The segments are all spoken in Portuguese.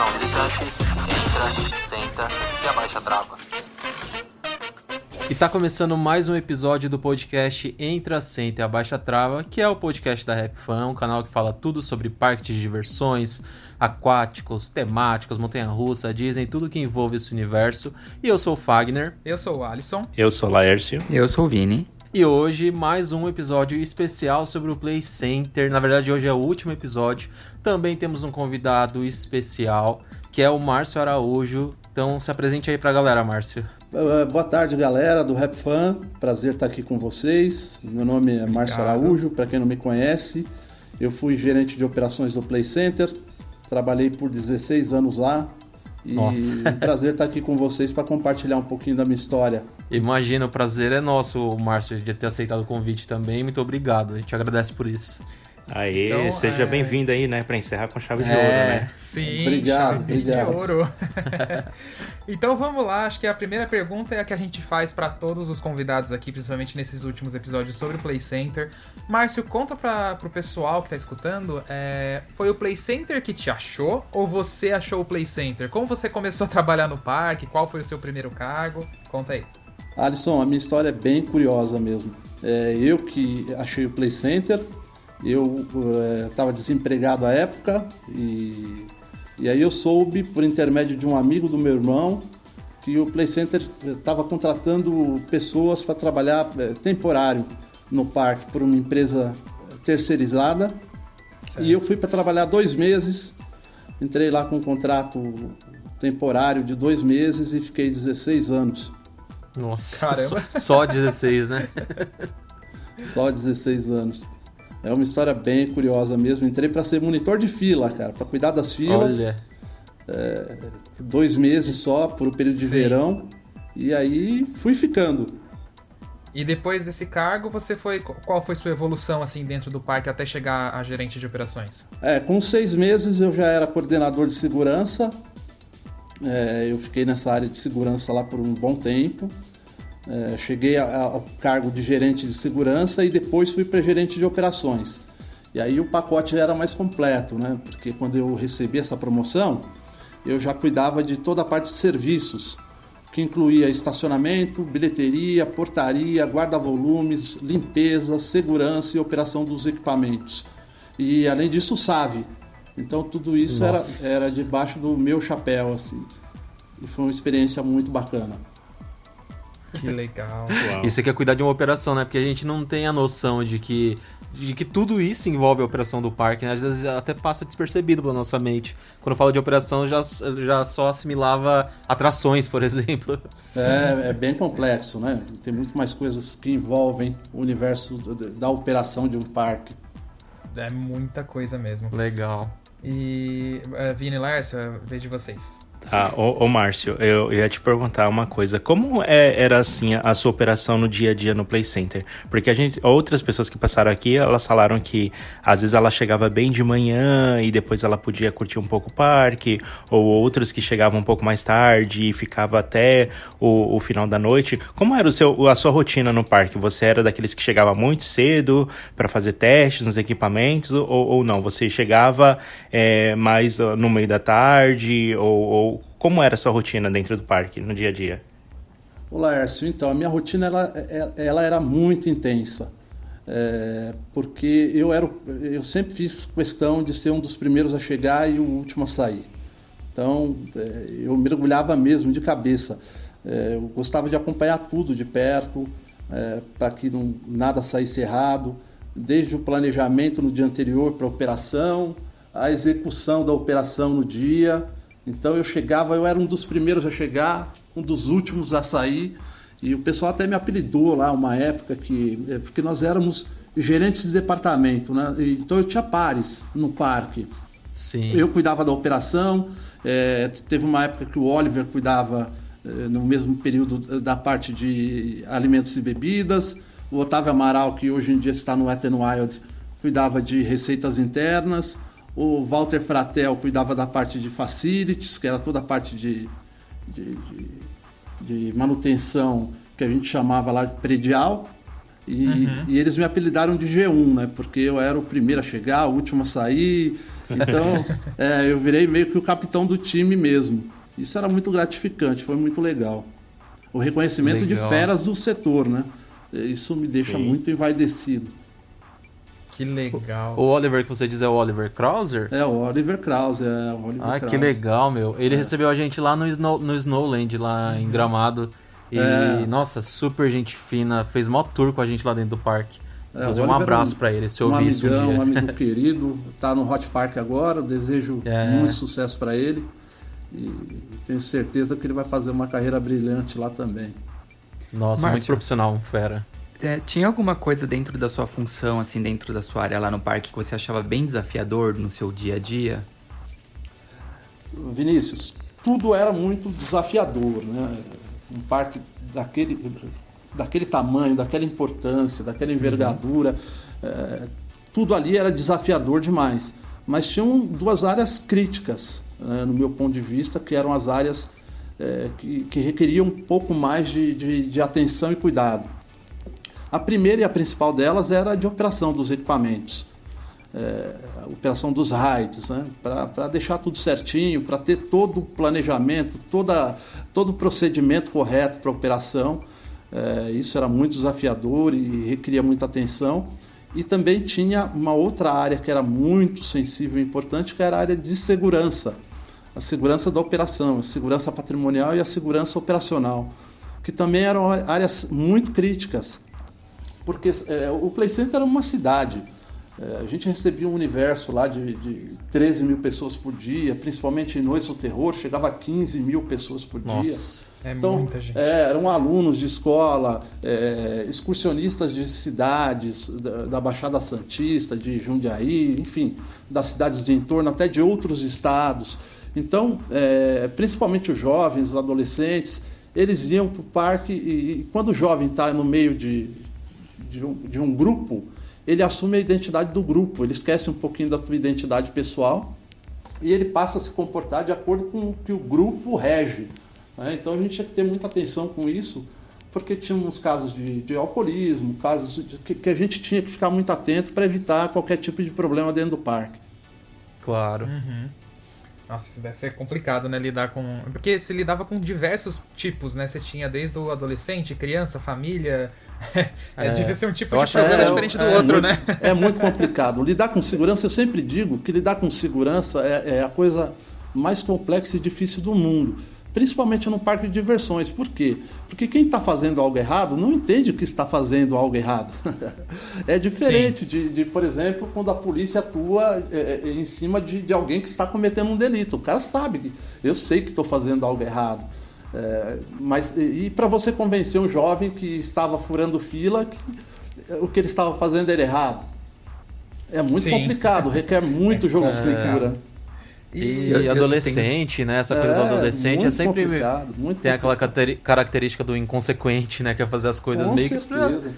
Atenção visitantes, entra, senta e abaixa a trava. E tá começando mais um episódio do podcast Entra, Senta e Abaixa a Trava, que é o podcast da Rap Fan, um canal que fala tudo sobre parques de diversões, aquáticos, temáticos, montanha-russa, Disney, tudo que envolve esse universo. E eu sou o Fagner. Eu sou o Alisson. Eu sou o Laércio. Eu sou o Vini. E hoje mais um episódio especial sobre o Play Center. Na verdade, hoje é o último episódio. Também temos um convidado especial, que é o Márcio Araújo. Então se apresente aí pra galera, Márcio. Boa tarde, galera do Rap Fan. Prazer estar aqui com vocês. Meu nome é Márcio Araújo, para quem não me conhece. Eu fui gerente de operações do Play Center. Trabalhei por 16 anos lá. E Nossa. prazer estar aqui com vocês para compartilhar um pouquinho da minha história. Imagina, o prazer é nosso, Márcio, de ter aceitado o convite também. Muito obrigado, a gente agradece por isso. Aê, Então, seja é- bem-vindo aí, né, pra encerrar com chave de É. ouro, né? Sim, Obrigado, chave obrigado. de ouro. então vamos lá, acho que a primeira pergunta é a que a gente faz para todos os convidados aqui, principalmente nesses últimos episódios sobre o Play Center. Márcio, conta para pro pessoal que tá escutando, é, foi o Play Center que te achou ou você achou o Play Center? Como você começou a trabalhar no parque? Qual foi o seu primeiro cargo? Conta aí. Alisson, a minha história é bem curiosa mesmo. É, eu que achei o Play Center, eu estava desempregado à época e, e aí eu soube, por intermédio de um amigo do meu irmão, que o Play Center estava contratando pessoas para trabalhar é, temporário no parque por uma empresa terceirizada. E eu fui para trabalhar dois meses, entrei lá com um contrato temporário de dois meses e fiquei 16 anos. Nossa, Caramba. Só, só 16, né? Só 16 anos. É uma história bem curiosa mesmo. Entrei para ser monitor de fila, cara, para cuidar das filas. Olha. Por dois meses só, por um período de Sim. verão. E aí fui ficando. E depois desse cargo, você foi. Qual foi sua evolução assim dentro do parque até chegar a gerente de operações? É, com seis meses eu já era coordenador de segurança. É, eu fiquei nessa área de segurança lá por um bom tempo. É, cheguei a- ao cargo de gerente de segurança e depois fui para gerente de operações. E aí o pacote era mais completo, né? Porque quando eu recebi essa promoção, eu já cuidava de toda a parte de serviços, que incluía estacionamento, bilheteria, portaria, guarda-volumes, limpeza, segurança e operação dos equipamentos. E além disso, o SAV. Então tudo isso era, era debaixo do meu chapéu, assim. E foi uma experiência muito bacana. Que legal. Uau. Isso aqui é cuidar de uma operação, né? Porque a gente não tem a noção de que, de que tudo isso envolve a operação do parque, né? Às vezes até passa despercebido pela nossa mente. Quando eu falo de operação, eu já, já só assimilava atrações, por exemplo. É, é bem complexo, né? Tem muito mais coisas que envolvem o universo da operação de um parque. É muita coisa mesmo. Legal. E uh, Vini e Lércio, vejo vocês. Tá, ô, ô Márcio, eu, ia te perguntar uma coisa. Como é, era assim a sua operação no dia a dia no Play Center? Porque a gente, outras pessoas que passaram aqui, elas falaram que às vezes ela chegava bem de manhã e depois ela podia curtir um pouco o parque, ou outras que chegavam um pouco mais tarde e ficava até o, o final da noite. Como era o seu, a sua rotina no parque? Você era daqueles que chegava muito cedo para fazer testes nos equipamentos ou, ou não? Você chegava é, mais no meio da tarde ou, ou como era a sua rotina dentro do parque, no dia a dia? Olá, Ércio. Então, a minha rotina ela, ela era muito intensa. É, porque eu, era, eu sempre fiz questão de ser um dos primeiros a chegar e o último a sair. Então, é, eu mergulhava mesmo de cabeça. É, eu gostava de acompanhar tudo de perto, é, para que não, nada saísse errado, desde o planejamento no dia anterior para a operação, a execução da operação no dia. Então eu chegava, eu era um dos primeiros a chegar, um dos últimos a sair. E o pessoal até me apelidou lá uma época que é, porque nós éramos gerentes de departamento, né? Então eu tinha pares no parque. Sim. Eu cuidava da operação. É, teve uma época que o Oliver cuidava é, no mesmo período da parte de alimentos e bebidas. O Otávio Amaral, que hoje em dia está no Wet n Wild, cuidava de receitas internas. O Walter Fratel cuidava da parte de facilities, que era toda a parte de, de, de, de manutenção que a gente chamava lá de predial. E, uhum. e, eles me apelidaram de G1, né? Porque eu era o primeiro a chegar, o último a sair. Então, é, eu virei meio que o capitão do time mesmo. Isso era muito gratificante, foi muito legal. O reconhecimento legal. de feras do setor, né? Isso me deixa Sim. muito envaidecido. Que legal. O Oliver que você diz é o Oliver Krauser? É, o Oliver Krauser. É, o Oliver ah, Krauser. que legal, meu. Ele é. recebeu a gente lá no, Snow, no Snowland, lá em uhum. Gramado. E, é. nossa, super gente fina. Fez mó tour com a gente lá dentro do parque. É, Fazer um abraço para ele, se eu ouvir isso um dia. Um amigo querido, tá no Hot Park agora. Desejo é. muito sucesso para ele. E tenho certeza que ele vai fazer uma carreira brilhante lá também. Nossa, Márcio, muito profissional, um fera. É, tinha alguma coisa dentro da sua função, assim, dentro da sua área lá no parque que você achava bem desafiador no seu dia a dia? Vinícius, tudo era muito desafiador, né? Um parque daquele, daquele tamanho, daquela importância, daquela envergadura, uhum. é, tudo ali era desafiador demais. Mas tinham duas áreas críticas, né, no meu ponto de vista, que eram as áreas é, que, que, requeriam um pouco mais de, de, de atenção e cuidado. A primeira e a principal delas era a de operação dos equipamentos, é, a operação dos raids, né? para deixar tudo certinho, para ter todo o planejamento, toda, todo o procedimento correto para a operação. É, isso era muito desafiador e requeria muita atenção. E também tinha uma outra área que era muito sensível e importante, que era a área de segurança. A segurança da operação, a segurança patrimonial e a segurança operacional, que também eram áreas muito críticas porque é, o Play Center era uma cidade. É, a gente recebia um universo lá de, de 13 mil pessoas por dia, principalmente em Noites do Terror, chegava a 15 mil pessoas por Nossa, dia. É então, muita gente. É, eram alunos de escola, é, excursionistas de cidades, da, da, Baixada Santista, de Jundiaí, enfim, das cidades de entorno, até de outros estados. Então, é, principalmente os jovens, os adolescentes, eles iam para o parque e, e, quando o jovem está no meio de, de um, de um grupo, ele assume a identidade do grupo, ele esquece um pouquinho da sua identidade pessoal e ele passa a se comportar de acordo com o que o grupo rege. Né? Então a gente tinha que ter muita atenção com isso, porque tínhamos casos de, de alcoolismo, casos de, que, que, a gente tinha que ficar muito atento para evitar qualquer tipo de problema dentro do parque. Claro. Uhum. Nossa, isso deve ser complicado, né? Lidar com. Porque você lidava com diversos tipos, né? Você tinha desde o adolescente, criança, família, é, é, devia ser um tipo de problema é, diferente do é, outro, muito, né? É muito complicado. Lidar com segurança, eu sempre digo que lidar com segurança é, é, a coisa mais complexa e difícil do mundo. Principalmente no parque de diversões. Por quê? Porque quem está fazendo algo errado não entende que está fazendo algo errado. é diferente de, de, por exemplo, quando a polícia atua é, em cima de, de alguém que está cometendo um delito. O cara sabe que eu sei que estou fazendo algo errado. É, mas e para você convencer um jovem que estava furando fila que o que ele estava fazendo era errado? É muito Sim. complicado, requer muito jogo de cintura. E, e adolescente, tenho... né? Essa coisa é, do adolescente é sempre. Muito tem aquela característica do inconsequente, né? Que é fazer as coisas Com meio certeza. que pra,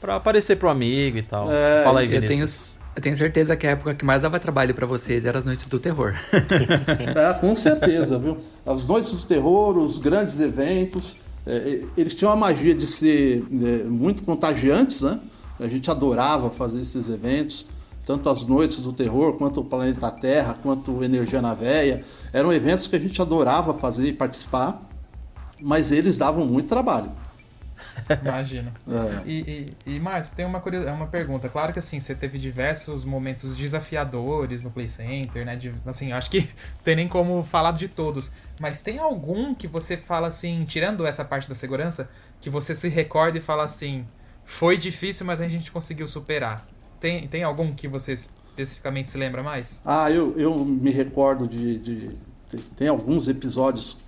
pra, aparecer pro amigo e tal. É, Fala aí, Vinícius. Eu tenho, eu tenho certeza que a época que mais dava trabalho para vocês era as noites do terror. é, com certeza, viu? As noites do terror, os grandes eventos, é, eles tinham a magia de ser é, muito contagiantes, né? A gente adorava fazer esses eventos tanto as Noites do Terror, quanto o Planeta Terra, quanto Energia na Veia. Eram eventos que a gente adorava fazer e participar, mas eles davam muito trabalho. Imagina. É. E, e, e Márcio, tem uma, curios... É uma pergunta. Claro que assim, você teve diversos momentos desafiadores no Play Center, né? De, assim, acho que não tem nem como falar de todos. Mas tem algum que você fala assim, tirando essa parte da segurança, que você se recorda e fala assim, foi difícil, mas a gente conseguiu superar. Tem, tem algum que você especificamente se lembra mais? Ah, eu, eu me recordo de, de. Tem alguns episódios,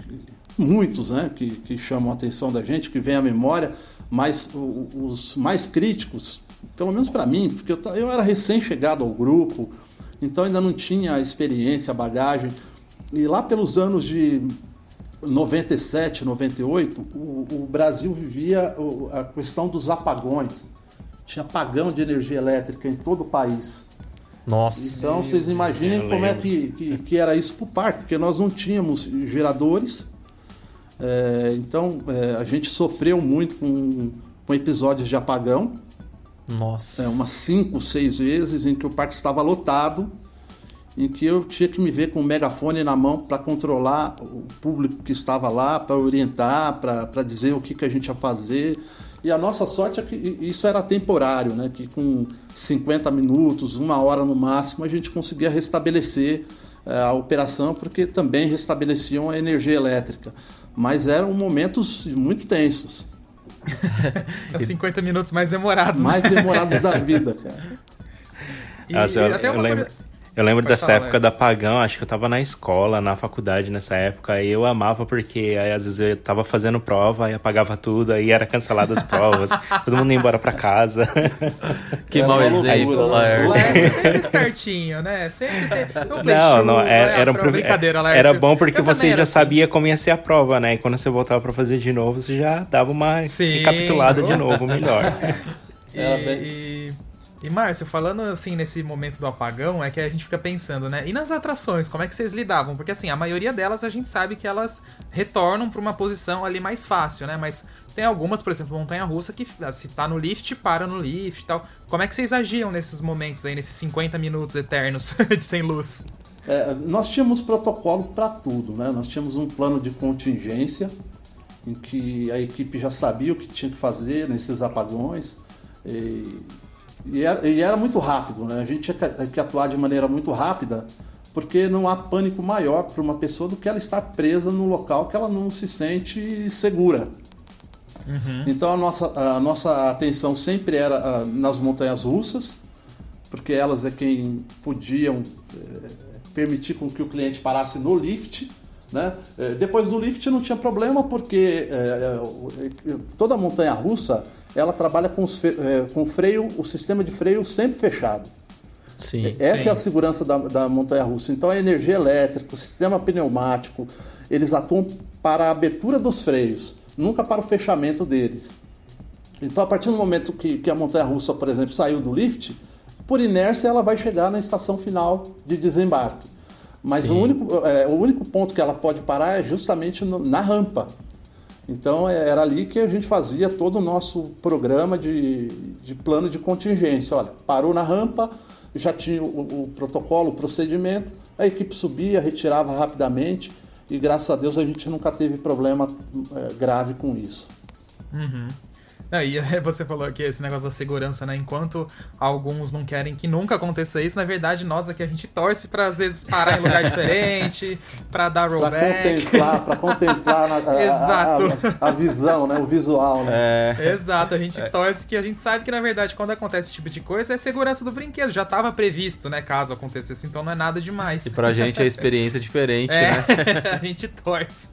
muitos, né, que, que chamam a atenção da gente, que vem à memória, mas os mais críticos, pelo menos para mim, porque eu, eu era recém-chegado ao grupo, então ainda não tinha a experiência, a bagagem. E lá pelos anos de 97, 98, o, o Brasil vivia a questão dos apagões tinha apagão de energia elétrica em todo o país. Nossa. Então vocês imaginem como é que, que, que, era isso para o parque, porque nós não tínhamos geradores. É, então é, a gente sofreu muito com, com episódios de apagão. Nossa. É, umas cinco, seis vezes em que o parque estava lotado, em que eu tinha que me ver com o megafone na mão para controlar o público que estava lá, para orientar, para dizer o que, que a gente ia fazer. E a nossa sorte é que isso era temporário, né? que com 50 minutos, uma hora no máximo, a gente conseguia restabelecer eh, a operação, porque também restabeleciam a energia elétrica. Mas eram momentos muito tensos. 50 minutos mais demorados. Né? Mais demorados da vida, cara. E, Nossa, eu, eu lembro... Coisa... Eu lembro Pode dessa falar, época né? da Pagão, acho que eu tava na escola, na faculdade nessa época, e eu amava porque aí, às vezes eu tava fazendo prova e apagava tudo, aí era cancelada as provas, todo mundo ia embora pra casa. Que é mau exemplo, Laércio. Laércio sempre espertinho, né? Sempre tem... Não, não, é, era, um brincadeira, Laércio. Era bom porque eu você já assim. sabia como ia ser a prova, né? E quando você voltava pra fazer de novo, você já dava uma Sim. recapitulada de novo, melhor. e... e... E Márcio, falando assim nesse momento do apagão, é que a gente fica pensando, né? E nas atrações, como é que vocês lidavam? Porque assim, a maioria delas a gente sabe que elas retornam para uma posição ali mais fácil, né? Mas tem algumas, por exemplo, montanha russa que se tá no lift, para no lift e tal. Como é que vocês agiam nesses momentos aí, nesses 50 minutos eternos de sem luz? É, nós tínhamos protocolo para tudo, né? Nós tínhamos um plano de contingência em que a equipe já sabia o que tinha que fazer nesses apagões. E e era, e era muito rápido, né? A gente tinha que atuar de maneira muito rápida, porque não há pânico maior para uma pessoa do que ela estar presa no local que ela não se sente segura. Uhum. Então a nossa, a nossa atenção sempre era ah, nas montanhas russas, porque elas é quem podiam é, permitir com que o cliente parasse no lift. Né? É, depois do lift não tinha problema, porque é, toda montanha russa ela trabalha com, é, com freio, o sistema de freio sempre fechado. Sim, Essa sim. é a segurança da, da montanha russa. Então a energia elétrica, o sistema pneumático, eles atuam para a abertura dos freios, nunca para o fechamento deles. Então a partir do momento que, que a montanha russa, por exemplo, saiu do lift, por inércia ela vai chegar na estação final de desembarque. Mas o único, é, o único ponto que ela pode parar é justamente no, na rampa. Então é, era ali que a gente fazia todo o nosso programa de, de plano de contingência. Olha, parou na rampa, já tinha o, o protocolo, o procedimento, a equipe subia, retirava rapidamente e graças a Deus a gente nunca teve problema é, grave com isso. Uhum. Não, e você falou aqui esse negócio da segurança, né? Enquanto alguns não querem que nunca aconteça isso, na verdade, nós aqui a gente torce para às vezes parar em lugar diferente, para dar rollback. Pra contemplar, pra contemplar na, a, Exato. A, a, a, visão, né? O visual, né? É. Exato, a gente é. torce que a gente sabe que, na verdade, quando acontece esse tipo de coisa, é segurança do brinquedo. Já estava previsto, né? Caso acontecesse, então não é nada demais. E pra gente é experiência diferente, é, né? a gente torce.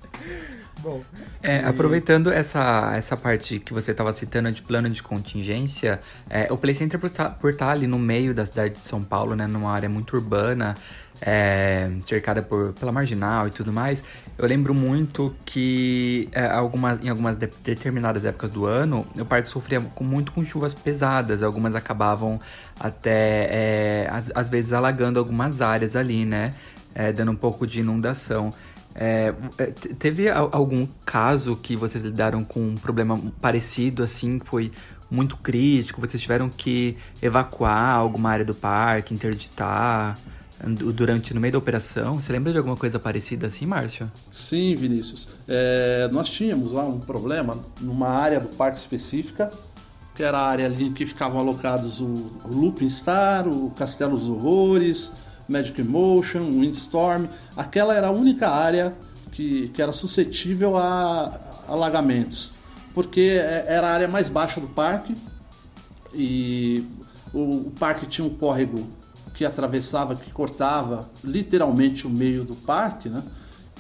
Bom. É, aproveitando essa, essa parte que você estava citando de plano de contingência, é, o Play Center por estar, por estar ali no meio da cidade de São Paulo, né, numa área muito urbana, é, cercada por, pela marginal e tudo mais, eu lembro muito que é, algumas, em algumas de, determinadas épocas do ano, o parque sofria com, muito com chuvas pesadas, algumas acabavam até, é, às, às, vezes, alagando algumas áreas ali, né, é, dando um pouco de inundação. É, é teve algum caso que vocês lidaram com um problema parecido, assim, foi muito crítico? Vocês tiveram que evacuar alguma área do parque, interditar? durante no meio da operação. Você lembra de alguma coisa parecida assim, Márcio? Sim, Vinícius. É, nós tínhamos lá um problema numa área do parque específica, que era a área ali que ficavam alocados o, Looping Star, o Castelo dos Horrores, Magic Motion, Windstorm. Aquela era a única área que, que era suscetível a alagamentos, porque é, era a área mais baixa do parque e o, o parque tinha um córrego que atravessava, que cortava literalmente o meio do parque, né?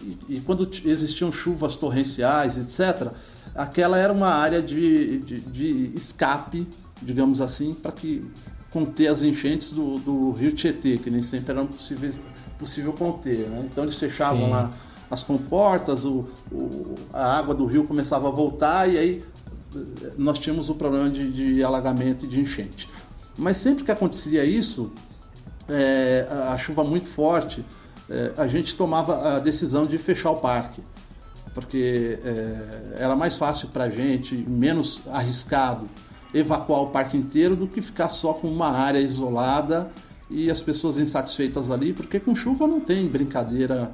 E, e quando existiam chuvas torrenciais, etc., aquela era uma área de, de, de escape, digamos assim, para que conter as enchentes do, do, rio Tietê, que nem sempre era possível, possível conter. Né? Então eles fechavam Sim. lá as comportas, o, o, a água do rio começava a voltar e aí eh, nós tínhamos o problema de, de alagamento e de enchente. Mas sempre que acontecia isso, é, a chuva muito forte, é, a gente tomava a decisão de fechar o parque, porque é, era mais fácil para a gente, menos arriscado, evacuar o parque inteiro do que ficar só com uma área isolada e as pessoas insatisfeitas ali, porque com chuva não tem brincadeira.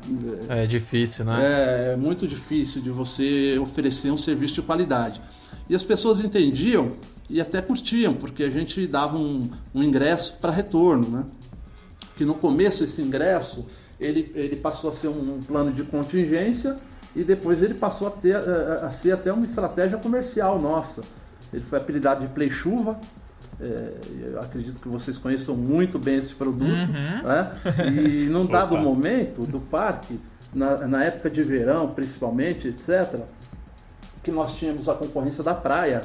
É, é difícil, né? É, é muito difícil de você oferecer um serviço de qualidade. E as pessoas entendiam e até curtiam, porque a gente dava um, um ingresso para retorno, né? que no começo esse ingresso ele, ele passou a ser um, plano de contingência e depois ele passou a, ter, a, a ser até uma estratégia comercial nossa. Ele foi apelidado de Play Chuva. É, eu acredito que vocês conheçam muito bem esse produto. Uhum. Né? E num dado momento do parque, na, na época de verão principalmente, etc., que nós tínhamos a concorrência da praia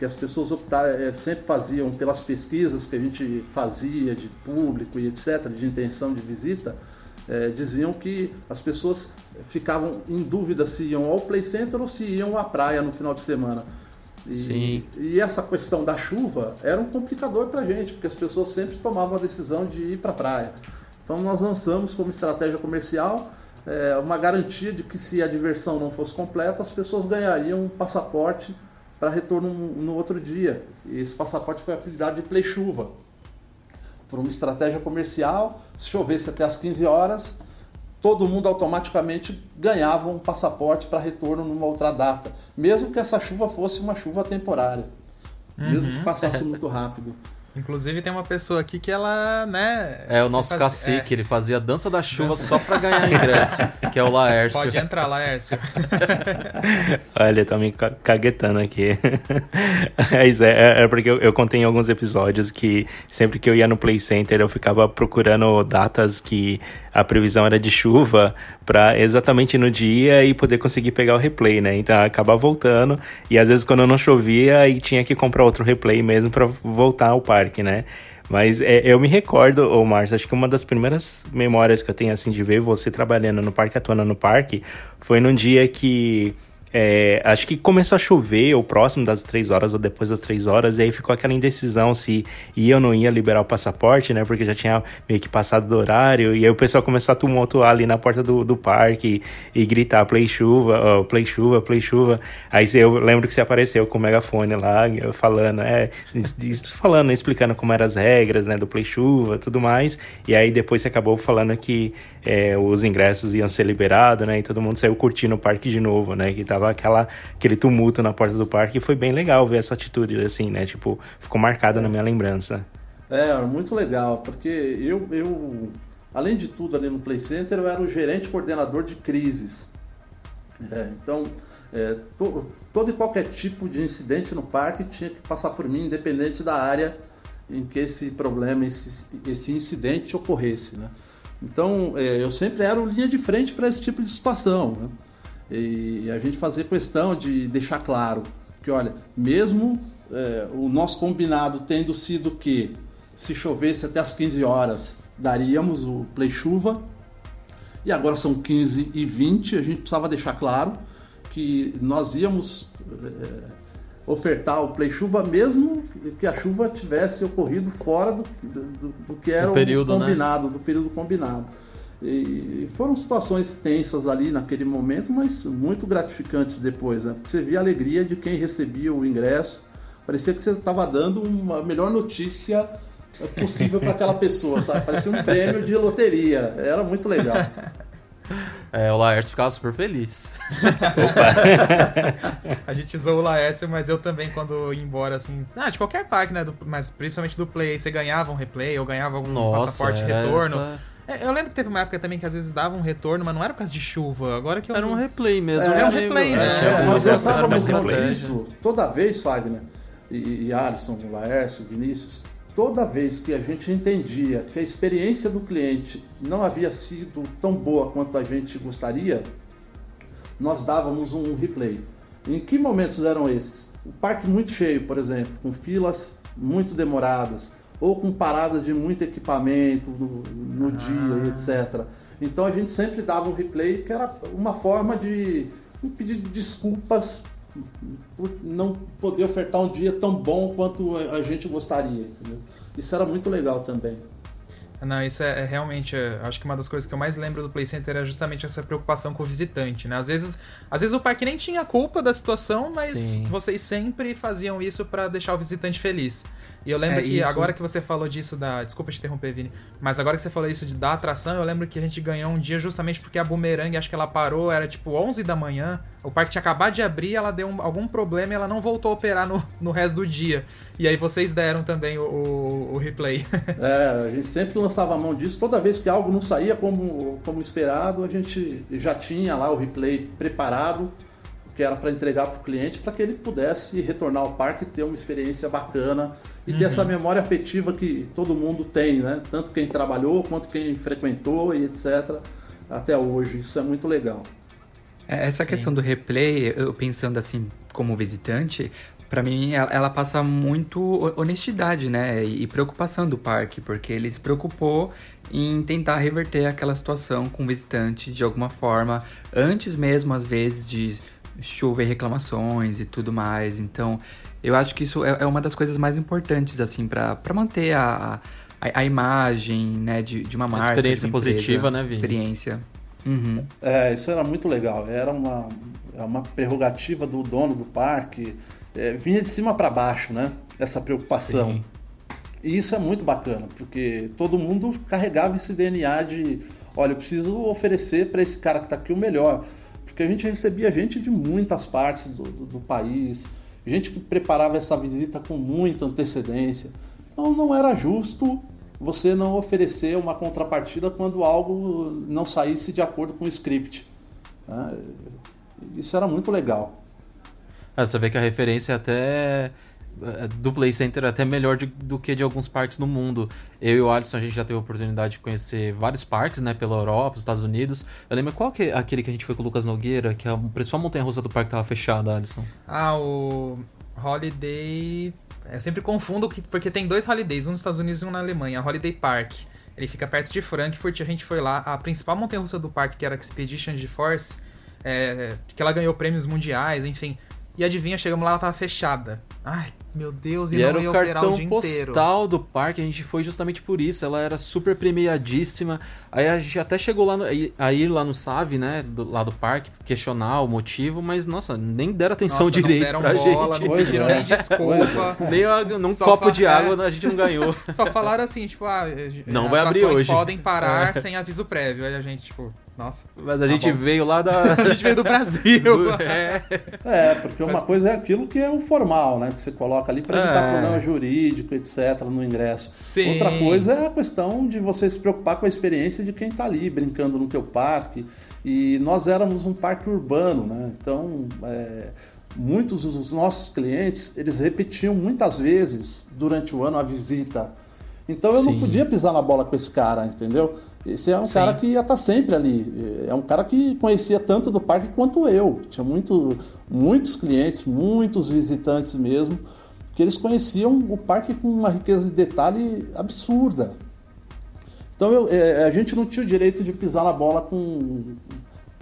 porque as pessoas optar, é, sempre faziam pelas pesquisas que a gente fazia de público e etc, de intenção de visita, é, diziam que as pessoas ficavam em dúvida se iam ao Play Center ou se iam à praia no final de semana. E, Sim. e essa questão da chuva era um complicador para a gente, porque as pessoas sempre tomavam a decisão de ir para a praia. Então nós lançamos como estratégia comercial é, uma garantia de que se a diversão não fosse completa, as pessoas ganhariam um passaporte para retorno no outro dia. E esse passaporte foi apelidado de Play Chuva. Por uma estratégia comercial, se chovesse até as 15 horas, todo mundo automaticamente ganhava um passaporte para retorno numa outra data, mesmo que essa chuva fosse uma chuva temporária, uhum. mesmo que passasse muito rápido. Inclusive tem uma pessoa aqui que ela, né... É o nosso faz... cacique, é. ele fazia a dança da chuva dança... só pra ganhar ingresso, que é o Laércio. Pode entrar, Laércio. Olha, tá me caguetando aqui. É, é, é porque eu, eu, contei em alguns episódios que sempre que eu ia no Play Center eu ficava procurando datas que a previsão era de chuva pra exatamente no dia e poder conseguir pegar o replay, né? Então acabava voltando e às vezes quando não chovia e tinha que comprar outro replay mesmo para voltar ao parque parque, né? Mas é, eu me recordo, ô Márcio, acho que uma das primeiras memórias que eu tenho assim de ver você trabalhando no parque, atuando no parque, foi num dia que é, acho que começou a chover, ou próximo das três horas, ou depois das três horas, e aí ficou aquela indecisão se ia ou não ia liberar o passaporte, né? Porque já tinha meio que passado do horário, e aí o pessoal começou a tumultuar ali na porta do, do parque e, gritar play chuva, oh, play chuva, play chuva. Aí eu lembro que você apareceu com o megafone lá, falando, é, falando, explicando como eram as regras, né, do play chuva tudo mais, e aí depois você acabou falando que é, os ingressos iam ser liberados, né? E todo mundo saiu curtindo o parque de novo, né? Que tava tava aquela, aquele tumulto na porta do parque e foi bem legal ver essa atitude, assim, né? Tipo, ficou marcada na minha lembrança. É, muito legal, porque eu, eu, além de tudo ali no Play Center, eu era o gerente coordenador de crises. É, então, é, to, todo e qualquer tipo de incidente no parque tinha que passar por mim, independente da área em que esse problema, esse, esse incidente ocorresse, né? Então, é, eu sempre era o linha de frente para esse tipo de situação, né? E a gente fazia questão de deixar claro que, olha, mesmo é, o nosso combinado tendo sido que se chovesse até as 15 horas, daríamos o play chuva. E agora são 15 e 20, a gente precisava deixar claro que nós íamos é, ofertar o play chuva mesmo que a chuva tivesse ocorrido fora do, do, do que era período, o né? combinado, né? do período combinado. E foram situações tensas ali naquele momento, mas muito gratificantes depois, né? Porque você via a alegria de quem recebia o ingresso. Parecia que você estava dando uma melhor notícia possível para aquela pessoa, sabe? Parecia um prêmio de loteria. Era muito legal. É, o Laércio ficava super feliz. a gente zoou o Laércio, mas eu também, quando ia embora, assim. Ah, de qualquer parque, né? Do, mas principalmente do Play, você ganhava um replay ou ganhava algum Nossa, passaporte retorno. Essa... É, eu lembro que teve uma época também que às vezes dava um retorno, mas não era por causa de chuva. Agora que eu... Era um replay mesmo. É, era um replay, né? É, é, mas nós estávamos isso toda vez, Fagner, e, e Alisson, Laércio, Vinícius, toda vez que a gente entendia que a experiência do cliente não havia sido tão boa quanto a gente gostaria, nós dávamos um replay. Em que momentos eram esses? O parque muito cheio, por exemplo, com filas muito demoradas, ou com paradas de muito equipamento no, no ah. dia, etc. Então a gente sempre dava um replay que era uma forma de pedir desculpas por não poder ofertar um dia tão bom quanto a gente gostaria. Entendeu? Isso era muito legal também. Não, isso é, é realmente, é, acho que uma das coisas que eu mais lembro do Play Center é justamente essa preocupação com o visitante, né? Às vezes, às vezes o parque nem tinha culpa da situação, mas Sim. vocês sempre faziam isso para deixar o visitante feliz. E eu lembro é, que isso... agora que você falou disso da. Desculpa te interromper, Vini. Mas agora que você falou isso de da atração, eu lembro que a gente ganhou um dia justamente porque a Boomerang, acho que ela parou, era tipo 11 da manhã. O parque tinha acabado de abrir, ela deu um, algum problema e ela não voltou a operar no, no resto do dia. E aí vocês deram também o, o, o replay. é, a gente sempre lançava a mão disso. Toda vez que algo não saía como, como esperado, a gente já tinha lá o replay preparado que era para entregar para o cliente, para que ele pudesse retornar ao parque e ter uma experiência bacana e uhum. ter essa memória afetiva que todo mundo tem, né? Tanto quem trabalhou quanto quem frequentou e etc. Até hoje. Isso é muito legal. É, essa Sim. questão do replay, eu pensando assim como visitante, para mim ela, passa muito honestidade, né? E preocupação do parque, porque ele se preocupou em tentar reverter aquela situação com o visitante de alguma forma, antes mesmo às vezes de chover reclamações e tudo mais. Então, eu acho que isso é, é uma das coisas mais importantes, assim, para manter a, a, a, imagem, né, de, de uma marca. A experiência de positiva, né, Vini? Experiência. Uhum. É, isso era muito legal. Era uma, é uma prerrogativa do dono do parque. É, vinha de cima para baixo, né? Essa preocupação. Sim. E isso é muito bacana, porque todo mundo carregava esse DNA de, olha, eu preciso oferecer para esse cara que está aqui o melhor porque a gente recebia gente de muitas partes do, do, do país, gente que preparava essa visita com muita antecedência. Então não era justo você não oferecer uma contrapartida quando algo não saísse de acordo com o script. Né? Isso era muito legal. Ah, você vê que a referência até do Play Center até melhor de, do que de alguns parques no mundo. Eu e o Alisson, a gente já teve a oportunidade de conhecer vários parques, né, pela Europa, Estados Unidos. Eu lembro qual que é aquele que a gente foi com o Lucas Nogueira, que é a principal montanha-russa do parque tava fechada, Alisson? Ah, o Holiday... Eu sempre confundo porque tem dois Holidays, um nos Estados Unidos e um na Alemanha. Holiday Park. Ele fica perto de Frankfurt, a gente foi lá. A principal montanha-russa do parque, que era a Expedition GeForce, é, que ela ganhou prêmios mundiais, enfim... E adivinha, chegamos lá, ela tava fechada. Ai, meu Deus, e, e era o cartão o postal do parque, a gente foi justamente por isso. Ela era super premiadíssima. Aí a gente até chegou lá no, a ir lá no SAV, né, do, lá do parque, questionar o motivo, mas nossa, nem deram atenção nossa, direito pra bola, gente. Não pediram nem desculpa. nem a, num copo de água a gente não ganhou. Só falaram assim, tipo, ah, não vai abrir hoje. podem parar é. sem aviso prévio. Aí a gente, tipo, nossa. Mas a tá gente bom. veio lá da. a gente veio do Brasil. Do... É. é, porque uma coisa é aquilo que é o formal, né? Que você coloca ali para evitar é. problema jurídico, etc., no ingresso. Sim. Outra coisa é a questão de você se preocupar com a experiência de quem está ali brincando no teu parque. E nós éramos um parque urbano, né? Então, é, muitos dos nossos clientes, eles repetiam muitas vezes durante o ano a visita Então eu Sim. não podia pisar na bola com esse cara, entendeu? Esse é um Sim. cara que ia estar sempre ali. É um cara que conhecia tanto do parque quanto eu. Tinha muito, muitos clientes, muitos visitantes mesmo, que eles conheciam o parque com uma riqueza de detalhe absurda. Então eu- é, a gente não tinha o direito de pisar na bola com,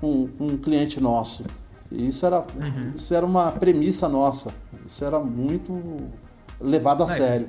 com, com um cliente nosso. E isso era, isso era uma premissa nossa. Isso era muito levado a Não, sério.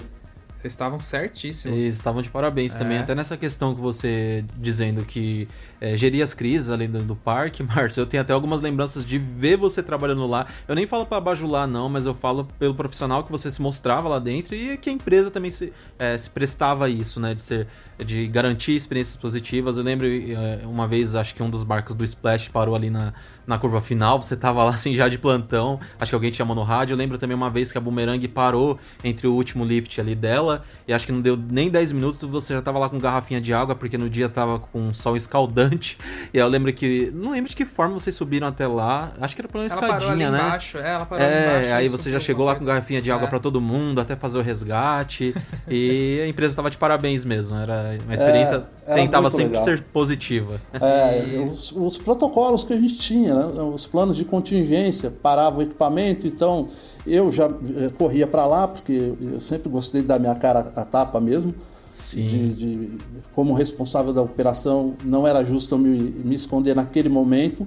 Vocês estavam certíssimos. Eles estavam de parabéns também, É. até nessa questão que você dizendo que é, geria as crises ali do, do parque, Márcio. Eu tenho até algumas lembranças de ver você trabalhando lá. Eu nem falo pra bajular, não, mas eu falo pelo profissional que você se mostrava lá dentro e que a empresa também se, é, se prestava a isso, né? De ser de garantir experiências positivas. Eu lembro é, uma vez, acho que um dos barcos do Splash parou ali na, na curva final, você tava lá assim já de plantão, acho que alguém te chamou no rádio. Eu lembro também uma vez que a Boomerang parou entre o último lift ali dela, e acho que não deu nem 10 minutos, você já tava lá com garrafinha de água, porque no dia tava com um sol escaldante. E aí eu lembro que. Não lembro de que forma vocês subiram até lá. Acho que era por uma Ela parou ali escadinha, né? embaixo. É, ela parou ali É, embaixo. aí você já chegou lá com garrafinha de água É. pra todo mundo, até fazer o resgate. e a empresa tava de parabéns mesmo. Era uma experiência era tentava sempre legal. ser positiva. É, os, os protocolos que a gente tinha, né? os planos de contingência, parava o equipamento, então eu já eh, corria para lá, porque eu sempre gostei de dar minha cara a tapa mesmo. Sim. De, de- como responsável da operação, não era justo eu me, me esconder naquele momento.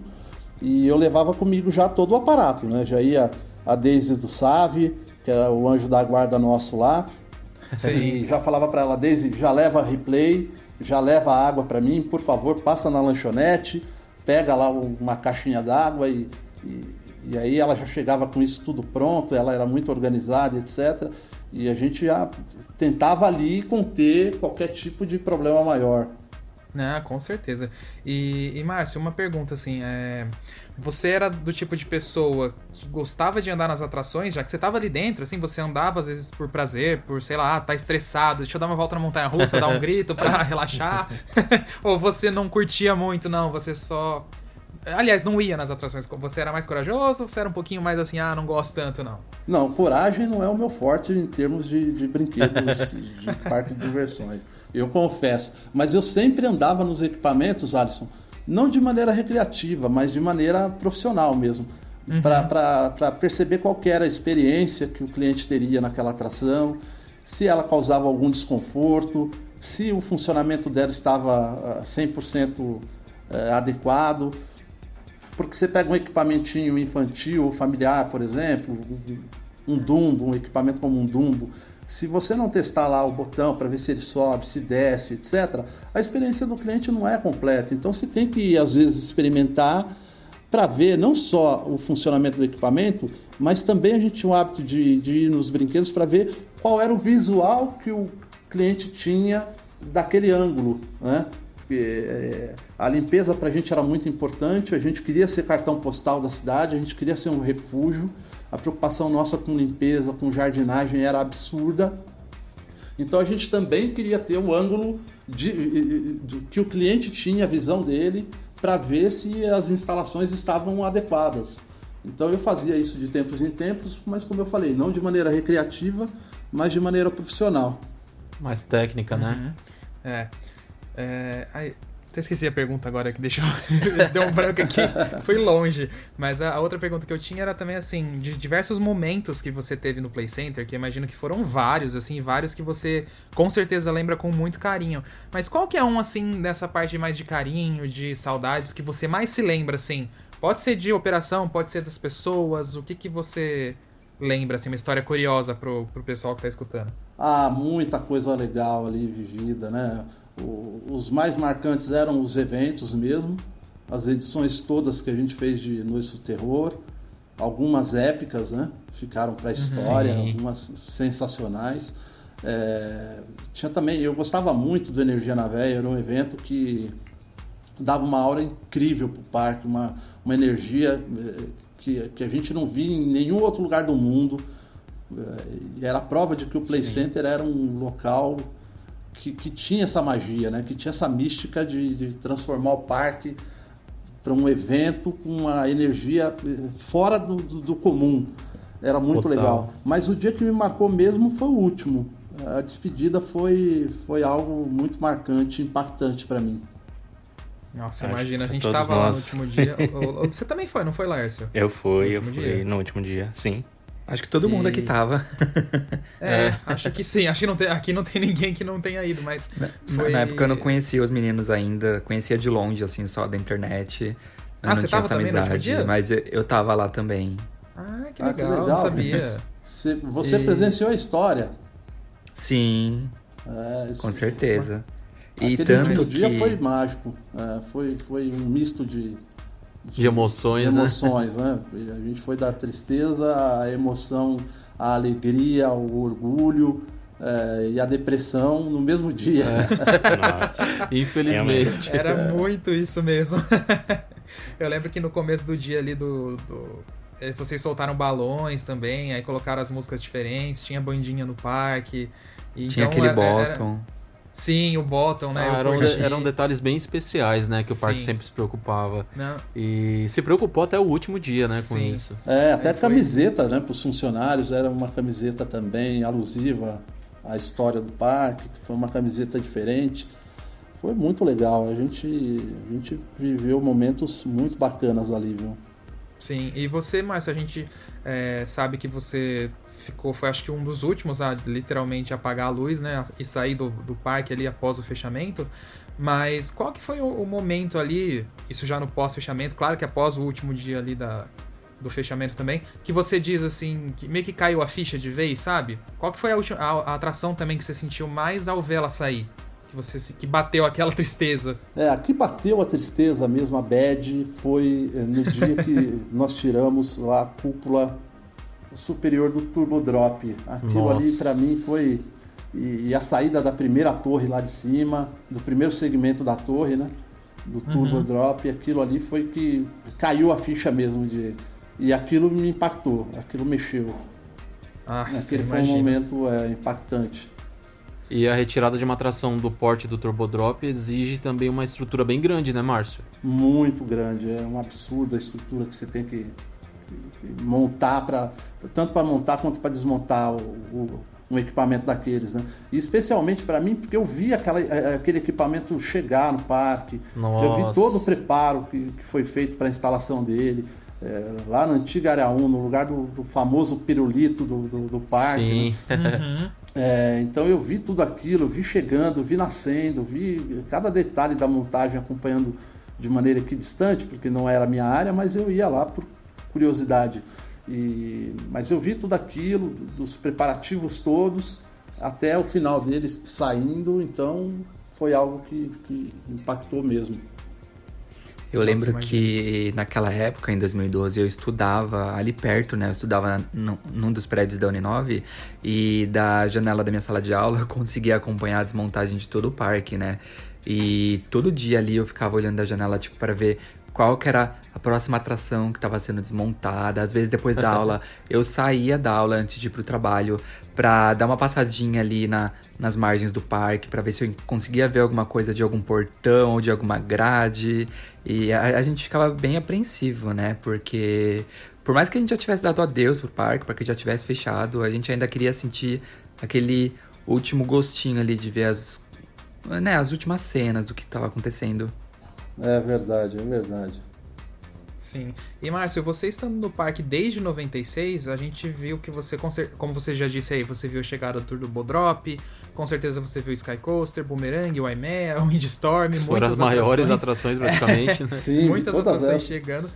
E eu levava comigo já todo o aparato, né? Já ia a Daisy do Save, que era o anjo da guarda nosso lá. E já falava para ela, Daisy, já leva replay, já leva água para mim, por favor, passa na lanchonete, pega lá uma caixinha d'água e, e, e aí ela já chegava com isso tudo pronto, ela era muito organizada, etc. E a gente já tentava ali conter qualquer tipo de problema maior. Ah, com certeza. E, e Márcio, uma pergunta assim, é... você era do tipo de pessoa que gostava de andar nas atrações, já que você tava ali dentro, assim, você andava às vezes por prazer, por, sei lá, tá estressado, deixa eu dar uma volta na montanha russa, dar um grito pra relaxar? Ou você não curtia muito, não, você só... Aliás, não ia nas atrações, você era mais corajoso, você era um pouquinho mais assim, ah, não gosto tanto, não? Não, coragem não é o meu forte em termos de, de brinquedos de parque de diversões. Eu confesso. Mas eu sempre andava nos equipamentos, Alisson, não de maneira recreativa, mas de maneira profissional mesmo. Para perceber qual que era a experiência que o cliente teria naquela atração, se ela causava algum desconforto, se o funcionamento dela estava ah, 100% eh, adequado. Porque você pega um equipamentinho infantil ou familiar, por exemplo, um Dumbo, um equipamento como um Dumbo, se você não testar lá o botão para ver se ele sobe, se desce, etc., a experiência do cliente não é completa. Então você tem que, às vezes, experimentar para ver não só o funcionamento do equipamento, mas também a gente tinha o hábito de, de ir nos brinquedos para ver qual era o visual que o cliente tinha daquele ângulo, né? Porque é, a limpeza para a gente era muito importante, a gente queria ser cartão postal da cidade, a gente queria ser um refúgio, a preocupação nossa com limpeza, com jardinagem era absurda. Então a gente também queria ter o ângulo de, de- que o cliente tinha, a visão dele, para ver se as instalações estavam adequadas. Então eu fazia isso de tempos em tempos, mas como eu falei, não de maneira recreativa, mas de maneira profissional. Mais técnica, né? É. é ai, até esqueci a pergunta agora que deixou. Deu um branco aqui. Foi longe. Mas a, a outra pergunta que eu tinha era também assim: de diversos momentos que você teve no Play Center, que imagino que foram vários, assim, vários que você com certeza lembra com muito carinho. Mas qual que é um, assim, dessa parte mais de carinho, de saudades, que você mais se lembra, assim? Pode ser de operação, pode ser das pessoas. O que que você lembra, assim, uma história curiosa pro, pro pessoal que tá escutando? Ah, muita coisa legal ali vivida, né? O- os mais marcantes eram os eventos mesmo, as edições todas que a gente fez de Noites do Terror, algumas épicas, né? Ficaram para a história, Sim. algumas sensacionais. É, tinha também, eu gostava muito do Energia na Véia, era um evento que dava uma aura incrível para o parque, uma, uma energia eh, que, que a gente não via em nenhum outro lugar do mundo. E era a prova de que o Play Center era um local que, que tinha essa magia, né? que tinha essa mística de, de transformar o parque para um evento com uma energia eh, fora do, do, do comum. Era muito Total. legal. Mas o dia que me marcou mesmo foi o último. a despedida foi, foi algo muito marcante, impactante para mim. Nossa, Acho imagina, a gente tava nós. lá no último dia. Você também foi, não foi, Lércio? Eu fui, eu fui dia? no último dia, sim. Acho que todo mundo e... aqui tava. É, é, acho que sim. Acho que não tem, aqui não tem ninguém que não tenha ido, mas. Foi... Na época eu não conhecia os meninos ainda, conhecia de longe, assim, só da internet. Eu ah, não você tinha essa amizade, mas eu, eu tava lá também. Ah, que legal, ah, que legal não sabia. Você, você e... presenciou a história. Sim. É, com certeza. E Aquele tanto dia que... foi mágico. É, foi, foi um misto de, de, emoções, de emoções né? né? A gente foi da tristeza, a emoção, a alegria, o orgulho é, e a depressão no mesmo dia. É. Infelizmente. Era muito isso mesmo. Eu lembro que no começo do dia ali do, do é, vocês soltaram balões também, aí colocaram as músicas diferentes, tinha bandinha no parque. tinha então, aquele era, bottom. Era, Sim, o bottom, né? Ah, eram, de, eram, detalhes bem especiais, né? Que o parque sempre se preocupava. Não. E se preocupou até o último dia, né? Com Sim. isso. É, até a camiseta, né? Para os funcionários, era uma camiseta também alusiva à história do parque. Foi uma camiseta diferente. Foi muito legal. A gente, a gente viveu momentos muito bacanas ali, viu? Sim, e você, Márcio, a gente é, sabe que você ficou, foi acho que um dos últimos a literalmente apagar a luz, né? E sair do, do parque ali após o fechamento. Mas qual que foi o, o momento ali, isso já no pós-fechamento, claro que após o último dia ali da, do fechamento também, que você diz assim, que meio que caiu a ficha de vez, sabe? Qual que foi a, a, a atração também que você sentiu mais ao vê-la sair? Que você que bateu aquela tristeza? É, aqui bateu a tristeza mesmo, a bad, foi eh, no dia que nós tiramos lá a cúpula superior do Turbo Drop. Aquilo Nossa. ali para mim foi e, e, a saída da primeira torre lá de cima, do primeiro segmento da torre, né? Do Turbo uhum. Drop, aquilo ali foi que caiu a ficha mesmo de e aquilo me impactou, aquilo mexeu. Ah, Aquele foi imagina. um momento é, impactante. E a retirada de uma atração do porte do Turbo Drop exige também uma estrutura bem grande, né, Márcio? Muito grande, é um absurdo a estrutura que você tem que montar para tanto para montar quanto para desmontar o, o, um equipamento daqueles, né? E especialmente para mim porque eu vi aquela, é, aquele equipamento chegar no parque, Nossa. eu vi todo o preparo que, que foi feito para a instalação dele. É, lá na antiga área 1, no lugar do, do famoso pirulito do, do, do parque. Sim. Né? Uhum. É, então eu vi tudo aquilo, vi chegando, vi nascendo, vi cada detalhe da montagem acompanhando de maneira equidistante, porque não era a minha área, mas eu ia lá por, curiosidade. E, mas eu vi tudo aquilo, dos preparativos todos, até o final deles saindo, então foi algo que, que impactou mesmo. Eu Nossa, lembro imagina. que naquela época, em 2012, eu estudava ali perto, né? Eu estudava num, num dos prédios da Uninove e da janela da minha sala de aula eu conseguia acompanhar a desmontagem de todo o parque, né? E todo dia ali eu ficava olhando da janela, tipo, para ver qual que era a próxima atração que estava sendo desmontada. Às vezes, depois da aula, eu saía da aula antes de ir pro trabalho pra dar uma passadinha ali na, nas margens do parque para ver se eu conseguia ver alguma coisa de algum portão ou de alguma grade. E a, a gente ficava bem apreensivo, né? Porque por mais que a gente já tivesse dado adeus pro parque, para que já tivesse fechado, a gente ainda queria sentir aquele último gostinho ali de ver as, né, as últimas cenas do que estava acontecendo. É verdade, é verdade. Sim. E Márcio, você estando no parque desde 96, a gente viu que você, como você já disse aí, você viu a chegada do Tour do Bodrop, com certeza você viu Sky Coaster, Boomerang, o Waimea, o Windstorm, Foram as maiores atrações, praticamente, né? Sim, muitas atrações chegando.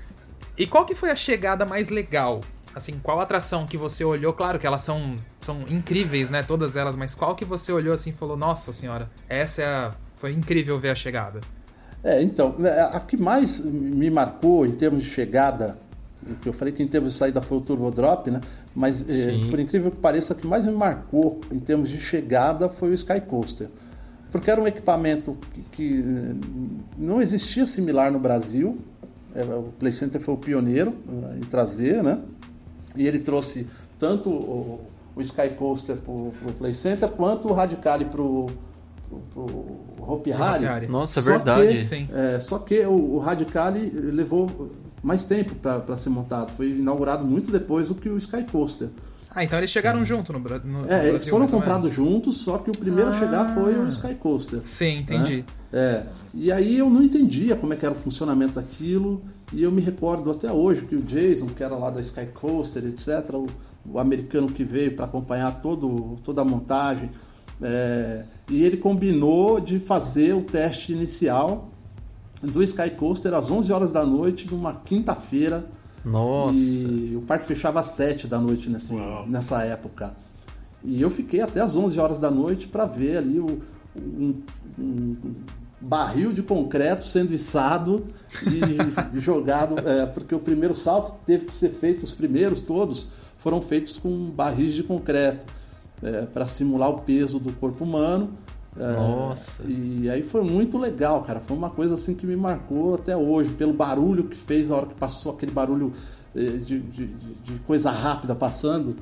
E qual que foi a chegada mais legal? Assim, qual atração que você olhou? Claro que elas são, são incríveis, né? Todas elas, mas qual que você olhou assim e falou, nossa senhora, essa é a... foi incrível ver a chegada? É, então, é, a que mais me marcou em termos de chegada, que eu falei que em termos de saída foi o Turbo Drop, né? Mas é, por incrível que pareça, a que mais me marcou em termos de chegada foi o Sky Coaster. Porque era um equipamento que, que não existia similar no Brasil. É, o Play Center foi o pioneiro em trazer, né? E ele trouxe tanto o, o Sky Coaster para o Play Center quanto o Radicali para o Hopi Hari. Nossa, só verdade. Que, é, só que o, o Radicali levou mais tempo para ser montado. Foi inaugurado muito depois do que o Sky Coaster. Ah, então eles Sim. chegaram junto no, no, no É, eles foram comprados juntos, só que o primeiro a chegar foi o Sky Coaster. Sim, entendi. É, e aí eu não entendia como é que era o funcionamento daquilo, e eu me recordo até hoje que o Jason, que era lá da Sky Coaster, etc., o, o americano que veio para acompanhar todo, toda a montagem, é, e ele combinou de fazer o teste inicial do Sky Coaster às 11 horas da noite, numa quinta-feira, Nossa. e o parque fechava às 7 da noite nesse, nessa época. E eu fiquei até às 11 horas da noite para ver ali o, um, um barril de concreto sendo içado e jogado, é, porque o primeiro salto teve que ser feito, os primeiros todos foram feitos com barris de concreto para simular o peso do corpo humano. É, Nossa. E aí foi muito legal, cara. Foi uma coisa assim que me marcou até hoje, pelo barulho que fez a hora que passou aquele barulho eh, de, de, de- coisa rápida passando.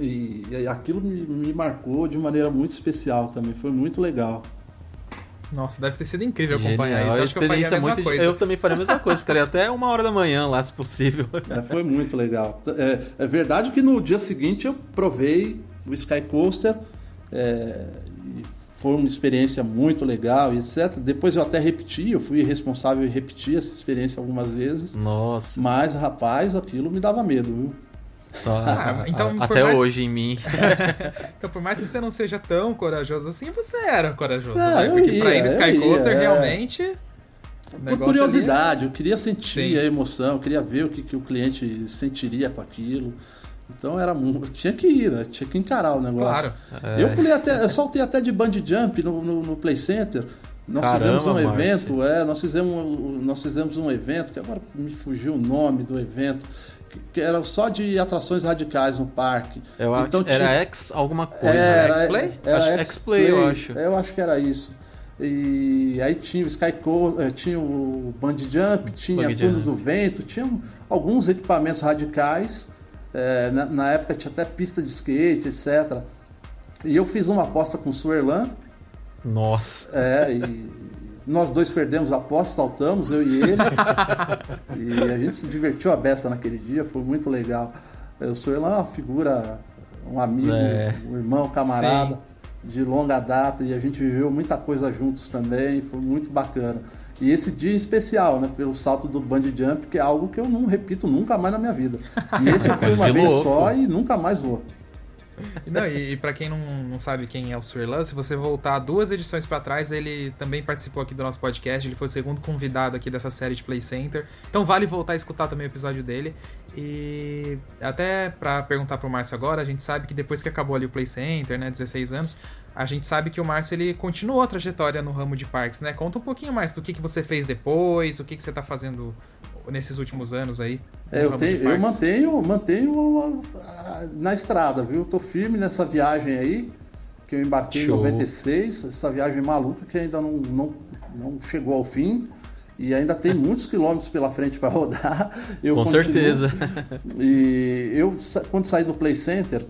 E, e aquilo me, me marcou de maneira muito especial também. Foi muito legal. Nossa, deve ter sido incrível acompanhar Genial. isso. É Eu acho que eu faria a experiência mesma muito. coisa. Eu também faria a mesma coisa. Ficaria até uma hora da manhã lá, se possível. É, foi muito legal. É, é verdade que no dia seguinte eu provei o Sky Coaster. é, foi uma experiência muito legal e etc. Depois eu até repeti, eu fui responsável e repeti essa experiência algumas vezes. Nossa. Mas, rapaz, aquilo me dava medo, viu? Tá. Ah, então, até mais- hoje em mim. Então, por mais que você não seja tão corajoso assim, você era corajoso, Ah, né? eu Porque ia, pra ir no eu Sky ia, Coaster, é. realmente... Por curiosidade, eu queria sentir Sim. a emoção, eu queria ver o que, que o cliente sentiria com aquilo. Então era. Tinha que ir, né? Tinha que encarar o negócio. Claro. Eu pulei até, eu saltei até de band jump no, no, no Play Center. Nós Caramba, fizemos um Márcio. evento, é, nós fizemos, nós fizemos um evento, que agora me fugiu o nome do evento, que, era só de atrações radicais no parque. Eu acho Então era tinha- X alguma coisa. era, X-Play? Era Acho- X-Play, X-Play, eu acho. Eu acho que era isso. E aí tinha o Sky eh, tinha o Band Jump, tinha Bungee Túnel Jump. do Vento, tinha alguns equipamentos radicais. Eh, na, na época tinha até pista de skate, etc. E eu fiz uma aposta com o Suerlan, Nossa. é, e nós dois perdemos a aposta, saltamos, eu e ele. e a gente se divertiu a beça naquele dia, foi muito legal. O Suerlan é uma figura, um amigo, É. um irmão, camarada de longa data e a gente viveu muita coisa juntos também, foi muito bacana. E esse dia especial, né, pelo salto do bungee jump, que é algo que eu não repito nunca mais na minha vida. E esse eu fui uma vez louco. só e nunca mais vou. Não, e, e pra quem não, não sabe quem é o Suerlan, se você voltar duas edições pra trás, ele também participou aqui do nosso podcast, ele foi o segundo convidado aqui dessa série de Play Center. Então vale voltar a escutar também o episódio dele. E até pra perguntar pro Márcio agora, a gente sabe que depois que acabou ali o Play Center, né, 16 anos, a gente sabe que o Márcio ele continuou a trajetória no ramo de parques, né? Conta um pouquinho mais do que, que você fez depois, o que, que você tá fazendo nesses últimos anos aí. É, eu, tenho, eu mantenho, mantenho a- a- na estrada, viu? Tô firme nessa viagem aí, que eu embarquei Show. em 96, essa viagem maluca que ainda não, não, não chegou ao fim. E ainda tem muitos quilômetros pela frente para rodar. Eu Com continuo. certeza. E eu, quando saí do Play Center,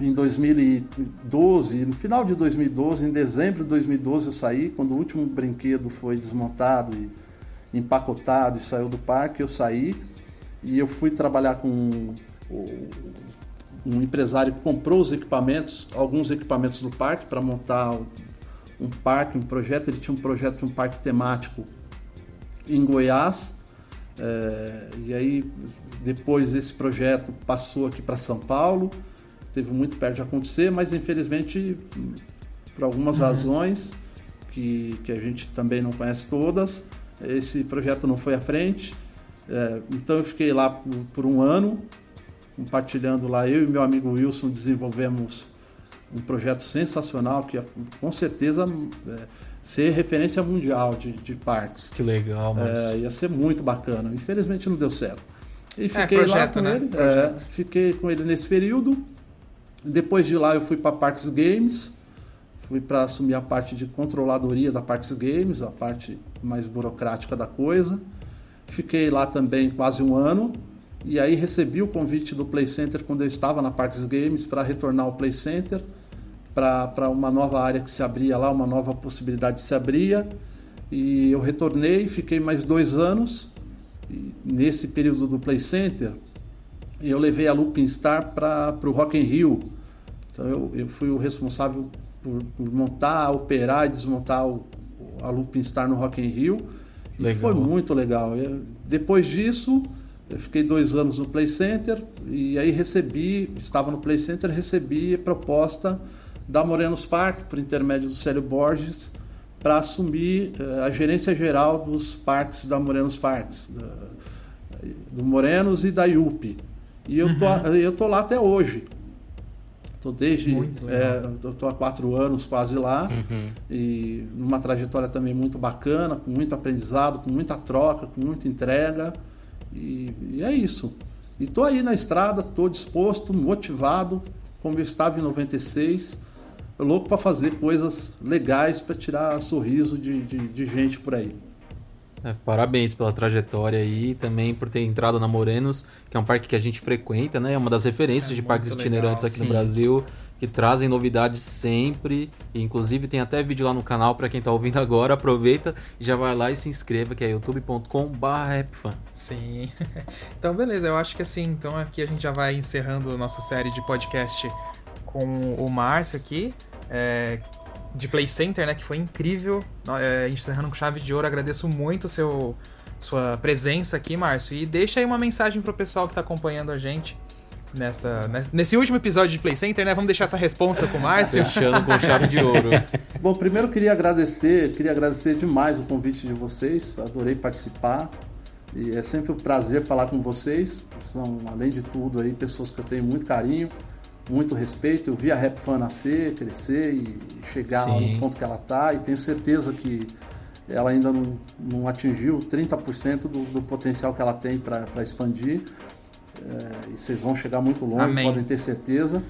em 2012, no final de 2012, em dezembro de 2012 eu saí, quando o último brinquedo foi desmontado e empacotado e saiu do parque, eu saí e eu fui trabalhar com um empresário que comprou os equipamentos, alguns equipamentos do parque para montar um parque, um projeto. Ele tinha um projeto de um parque temático em Goiás. É, e aí, depois esse projeto passou aqui para São Paulo, teve muito perto de acontecer, mas infelizmente, por algumas razões que, que a gente também não conhece todas, esse projeto não foi à frente. É, então eu fiquei lá por, por um ano, compartilhando lá. Eu e meu amigo Wilson desenvolvemos um projeto sensacional que ia, com certeza é, ser referência mundial de, de parques. Que legal, mano. É, ia ser muito bacana. Infelizmente não deu certo. E fiquei lá projeto, com né? ele. É, fiquei com ele nesse período. Depois de lá eu fui para Parques Games. Fui para assumir a parte de controladoria da Parques Games, a parte mais burocrática da coisa. Fiquei lá também quase um ano. E aí recebi o convite do Play Center quando eu estava na Parques Games para retornar ao Play Center para uma nova área que se abria lá, uma nova possibilidade se abria. E eu retornei, fiquei mais dois anos. Nesse período do Play Center, eu levei a Looping Star para o Rock in Rio. Então eu, eu fui o responsável por, por, montar, operar e desmontar o, a Looping Star no Rock in Rio. E foi muito legal. Eu, depois disso, eu fiquei dois anos no Play Center e aí recebi, estava no Play Center, recebi a proposta da Morenos Park, por intermédio do Célio Borges, para assumir uh, a gerência geral dos parques da Morenos Parques, do Morenos e da IUP. E eu, tô, uhum. eu tô lá até hoje. Tô desde. É, eu tô há quatro anos quase lá. Uhum. E numa trajetória também muito bacana, com muito aprendizado, com muita troca, com muita entrega. E, e é isso. E tô aí na estrada, tô disposto, motivado, como eu estava em 96, louco para fazer coisas legais para tirar sorriso de, de, de gente por aí. É, parabéns pela trajetória aí também por ter entrado na Morenos, que é um parque que a gente frequenta, né? É uma das referências é, de parques itinerantes legal, aqui sim. no Brasil, que trazem novidades sempre. E, inclusive tem até vídeo lá no canal para quem está ouvindo agora. Aproveita e já vai lá e se inscreva, que é youtube.com/rapfan. Sim. então beleza, eu acho que assim, então aqui a gente já vai encerrando nossa série de podcast com o Márcio aqui. É, de Play Center, né? Que foi incrível. É, encerrando com chave de ouro, agradeço muito seu, sua presença aqui, Márcio. E deixa aí uma mensagem pro pessoal que tá acompanhando a gente. Nessa, nesse último episódio de Play Center, né? Vamos deixar essa responsa com o Márcio. Fechando com chave de ouro. Bom, primeiro queria agradecer, queria agradecer demais o convite de vocês. Adorei participar. E é sempre um prazer falar com vocês. São, além de tudo, aí, pessoas que eu tenho muito carinho muito respeito. Eu vi a Rap Fan nascer, crescer e chegar no ponto que ela está e tenho certeza que ela ainda não, não atingiu 30% do, do potencial que ela tem para expandir. É, e vocês vão chegar muito longe, Amém. podem ter certeza.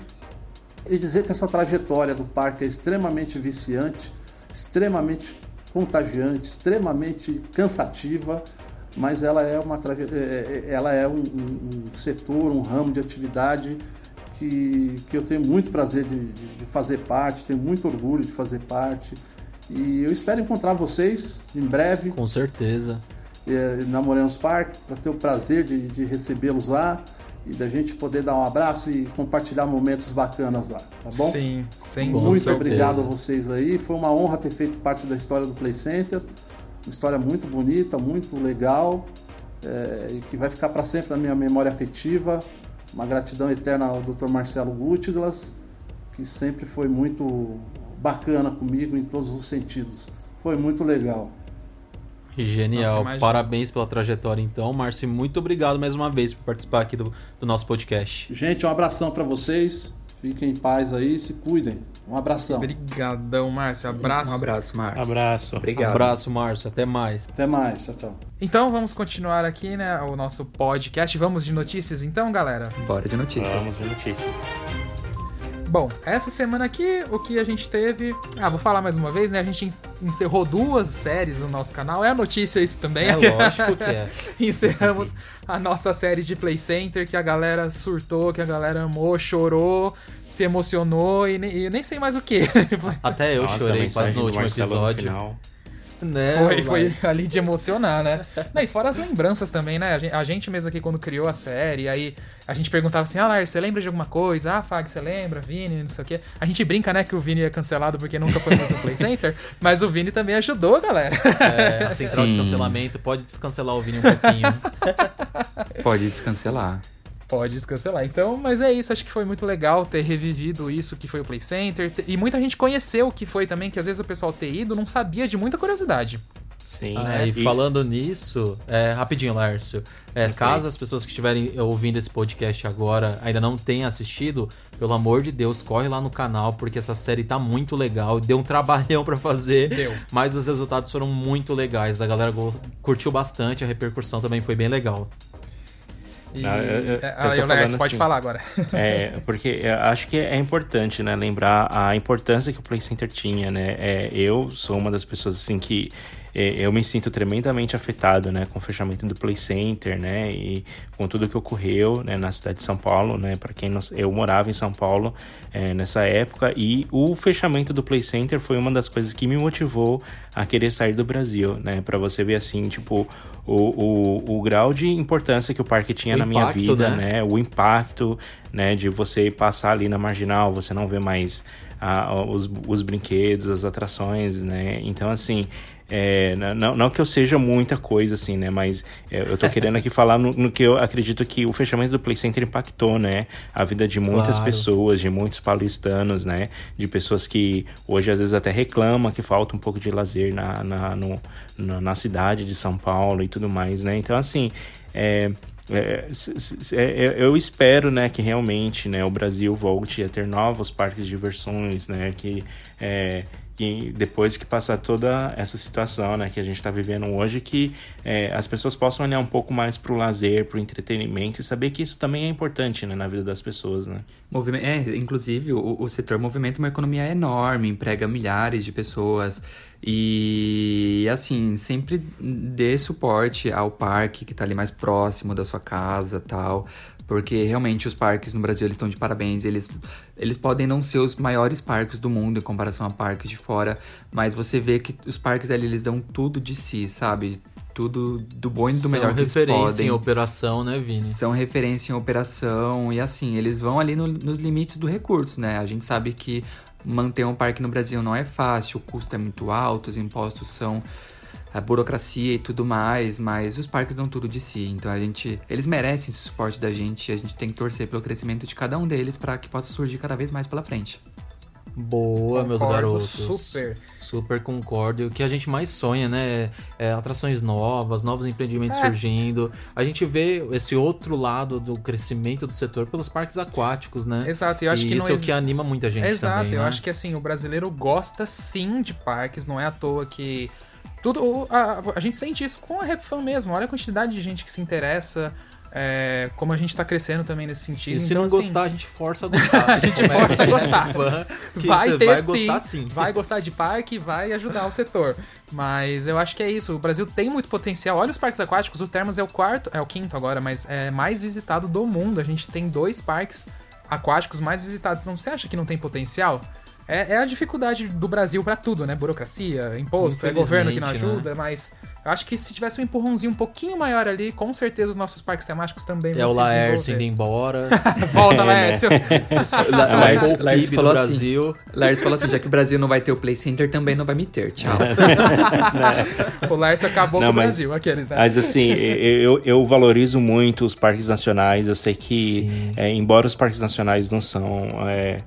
E dizer que essa trajetória do parque é extremamente viciante, extremamente contagiante, extremamente cansativa, mas ela é, uma, é, é, ela é um, um setor, um ramo de atividade que, que eu tenho muito prazer de, de, fazer parte, tenho muito orgulho de fazer parte. E eu espero encontrar vocês em breve. Com certeza. É, na Morenos Park, para ter o prazer de, de recebê-los lá e da gente poder dar um abraço e compartilhar momentos bacanas lá, tá bom? Sim, sem Muito certeza. obrigado a vocês aí. Foi uma honra ter feito parte da história do Play Center. Uma história muito bonita, muito legal é, e que vai ficar para sempre na minha memória afetiva. Uma gratidão eterna ao Dr. Marcelo Gutglas, que sempre foi muito bacana comigo em todos os sentidos. Foi muito legal. Genial. Nossa, Parabéns pela trajetória, então. Márcio, muito obrigado mais uma vez por participar aqui do, do nosso podcast. Gente, um abração para vocês. Fiquem em paz aí, se cuidem. Um abração. Obrigadão, Márcio. Abraço. Um abraço, Márcio. Abraço. Obrigado. Abraço, Márcio. Até mais. Até mais. Tchau, tchau. Então vamos continuar aqui, né, o nosso podcast. Vamos de notícias então, galera? Bora de notícias. Vamos de notícias. Bom, essa semana aqui, o que a gente teve. Ah, vou falar mais uma vez, né? A gente encerrou duas séries no nosso canal. É a notícia isso também. É lógico que é. Encerramos a nossa série de Play Center, que a galera surtou, que a galera amou, chorou, se emocionou e nem, e nem sei mais o que. Até eu Nossa, chorei quase no último episódio. No né? Foi, foi ali de emocionar, né? Não, e fora as lembranças também, né? A gente, a gente, mesmo aqui quando criou a série, aí a gente perguntava assim, ah, Lars, você lembra de alguma coisa? Ah, Fag, você lembra? Vini, não sei o quê. A gente brinca, né, que o Vini é cancelado porque nunca foi no Play Center, mas o Vini também ajudou, galera. É, a central Sim. de cancelamento pode descancelar o Vini um pouquinho. pode descancelar. Pode descancelar. Então, mas é isso. Acho que foi muito legal ter revivido isso que foi o Play Center. E muita gente conheceu o que foi também, que às vezes o pessoal ter ido não sabia de muita curiosidade. Sim. Ah, é, e, falando nisso, é, rapidinho, Lárcio. É, okay. Caso as pessoas que estiverem ouvindo esse podcast agora ainda não tenham assistido, pelo amor de Deus, corre lá no canal, porque essa série tá muito legal. Deu um trabalhão para fazer, Deu. mas os resultados foram muito legais. A galera curtiu bastante, a repercussão também foi bem legal. E... Não, eu, eu, ah, eu Lars, pode assim, falar agora. É, porque acho que é importante, né, lembrar a importância que o Play Center tinha, né? É, eu sou uma das pessoas assim que é, eu me sinto tremendamente afetado, né, com o fechamento do Play Center, né, e com tudo que ocorreu, né, na cidade de São Paulo, né, para quem não, eu morava em São Paulo é, nessa época e o fechamento do Play Center foi uma das coisas que me motivou a querer sair do Brasil, né, para você ver assim, tipo, o, o, o grau de importância que o parque tinha O na minha impacto, vida, né? né? O impacto, né? De você passar ali na marginal, você não vê mais ah, os, os brinquedos, as atrações, né? Então, assim, é, não, não que eu seja muita coisa, assim, né? Mas é, eu tô querendo aqui falar no, no que eu acredito que o fechamento do Play Center impactou, né? A vida de muitas Claro. pessoas, de muitos paulistanos, né? De pessoas que hoje às vezes até reclamam que falta um pouco de lazer na, na, no- na, na cidade de São Paulo e tudo mais, né? Então, assim, é, é, é, é, eu espero, né, que realmente, né, o Brasil volte a ter novos parques de diversões, né, que, é, que depois que passar toda essa situação, né, que a gente está vivendo hoje, que é, as pessoas possam olhar um pouco mais para o lazer, para o entretenimento e saber que isso também é importante, né, na vida das pessoas, né. É, inclusive, o, o setor movimenta uma economia enorme, emprega milhares de pessoas. E, assim, sempre dê suporte ao parque que tá ali mais próximo da sua casa tal. Porque realmente os parques no Brasil eles estão de parabéns. Eles, eles podem não ser os maiores parques do mundo em comparação a parques de fora. Mas você vê que os parques ali eles dão tudo de si, sabe? Tudo do bom e do São melhor que eles referência podem. em operação, né, Vini? São referência em operação e assim, eles vão ali no- nos limites do recurso, né? A gente sabe que manter um parque no Brasil não é fácil, o custo é muito alto, os impostos são a burocracia e tudo mais, mas os parques dão tudo de si. Então a gente, eles merecem esse suporte da gente e a gente tem que torcer pelo crescimento de cada um deles para que possa surgir cada vez mais pela frente. Boa, meus Concordo garotos. super. Super concordo. E o que a gente mais sonha, né? É atrações novas, novos empreendimentos É. surgindo. A gente vê esse outro lado do crescimento do setor pelos parques aquáticos, né? Exato, e eu acho e que isso não é o que anima muita gente Exato, também, eu né? acho que assim, o brasileiro gosta sim de parques, não é à toa que. Tudo. A, a gente sente isso com a RapFan mesmo. Olha a quantidade de gente que se interessa. é, como a gente tá crescendo também nesse sentido. E se Então, não assim, gostar, a gente força a gostar. A gente força a gostar. fã, vai ter vai sim, gostar sim. vai gostar de parque, vai ajudar o setor. Mas eu acho que é isso. O Brasil tem muito potencial. Olha os parques aquáticos. O Termas é o quarto, é o quinto agora, mas é mais visitado do mundo. A gente tem dois parques aquáticos mais visitados. Não você acha que não tem potencial? É, é a dificuldade do Brasil pra tudo, né? Burocracia, imposto, é governo que não Infelizmente, ajuda, mas eu acho que se tivesse um empurrãozinho um pouquinho maior ali, com certeza os nossos parques temáticos também É o Laércio indo embora. Volta, Laércio. La- Laércio- o Laércio PIB falou do assim, Brasil. Lars falou assim, já que o Brasil não vai ter o Play Center, também não vai me ter. Tchau. o Laércio acabou Não, com o mas- Brasil, aqueles, né? Mas assim, eu, eu- valorizo muito os parques nacionais. Eu sei que, é, embora os parques nacionais não são é,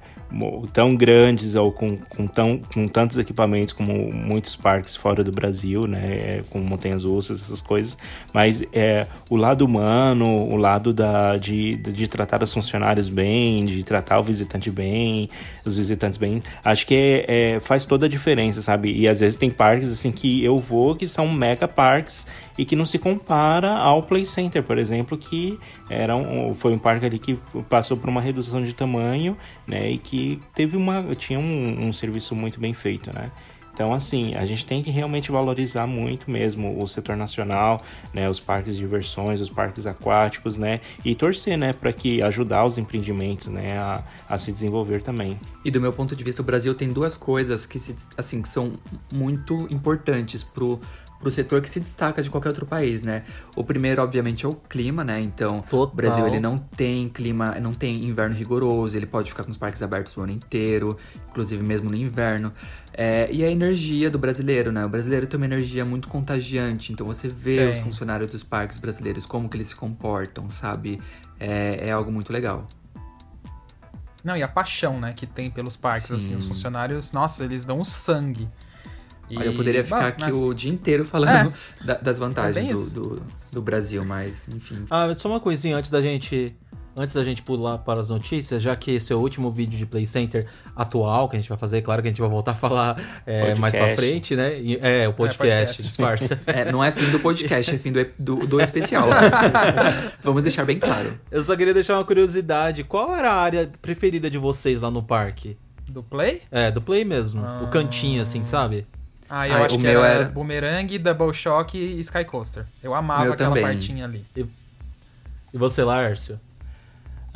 tão grandes ou com, com, tão, com tantos equipamentos como muitos parques fora do Brasil, né? é, com montanhas russas, essas coisas. Mas é, o lado humano, o lado da, de, de tratar os funcionários bem, de tratar o visitante bem, os visitantes bem, acho que é, é, faz toda a diferença, sabe? E às vezes tem parques assim que eu vou que são mega parques e que não se compara ao Play Center, por exemplo, que era um, foi um parque ali que passou por uma redução de tamanho, né? E que teve uma tinha um, um serviço muito bem feito, né? Então, assim, a gente tem que realmente valorizar muito mesmo o setor nacional, né, os parques de diversões, os parques aquáticos, né, e torcer, né, para que ajudar os empreendimentos, né, a, a se desenvolver também. E do meu ponto de vista, o Brasil tem duas coisas que, se, assim, que são muito importantes pro, pro setor que se destaca de qualquer outro país, né? O primeiro, obviamente, é o clima, né? Então, Total. o Brasil ele não tem clima, não tem inverno rigoroso, ele pode ficar com os parques abertos o ano inteiro, inclusive mesmo no inverno. É, e a energia do brasileiro, né? O brasileiro tem uma energia muito contagiante, então você vê Tem. os funcionários dos parques brasileiros, como que eles se comportam, sabe? É, é algo muito legal. Não, e a paixão, né, que tem pelos parques, Sim. assim, os funcionários, nossa, eles dão o sangue. E- Olha, eu poderia ficar Bah, aqui mas- o dia inteiro falando da- das É vantagens bem do, do, do Brasil, mas enfim. Ah, só uma coisinha antes da gente. Antes da gente pular para as notícias, já que esse é o último vídeo de Play Center atual que a gente vai fazer, claro que a gente vai voltar a falar é, mais pra frente, né? E- é, o podcast, podcast. disfarça. É, não é fim do podcast, é fim do, do, do especial. Vamos deixar bem claro. Eu só queria deixar uma curiosidade: qual era a área preferida de vocês lá no parque? Do Play? É, do Play mesmo. O cantinho, assim, sabe? Ah, eu Ah, acho o que meu era, era- Boomerang, Double Shock e Sky Coaster. Eu amava Meu aquela também. partinha ali. E você, Lárcio?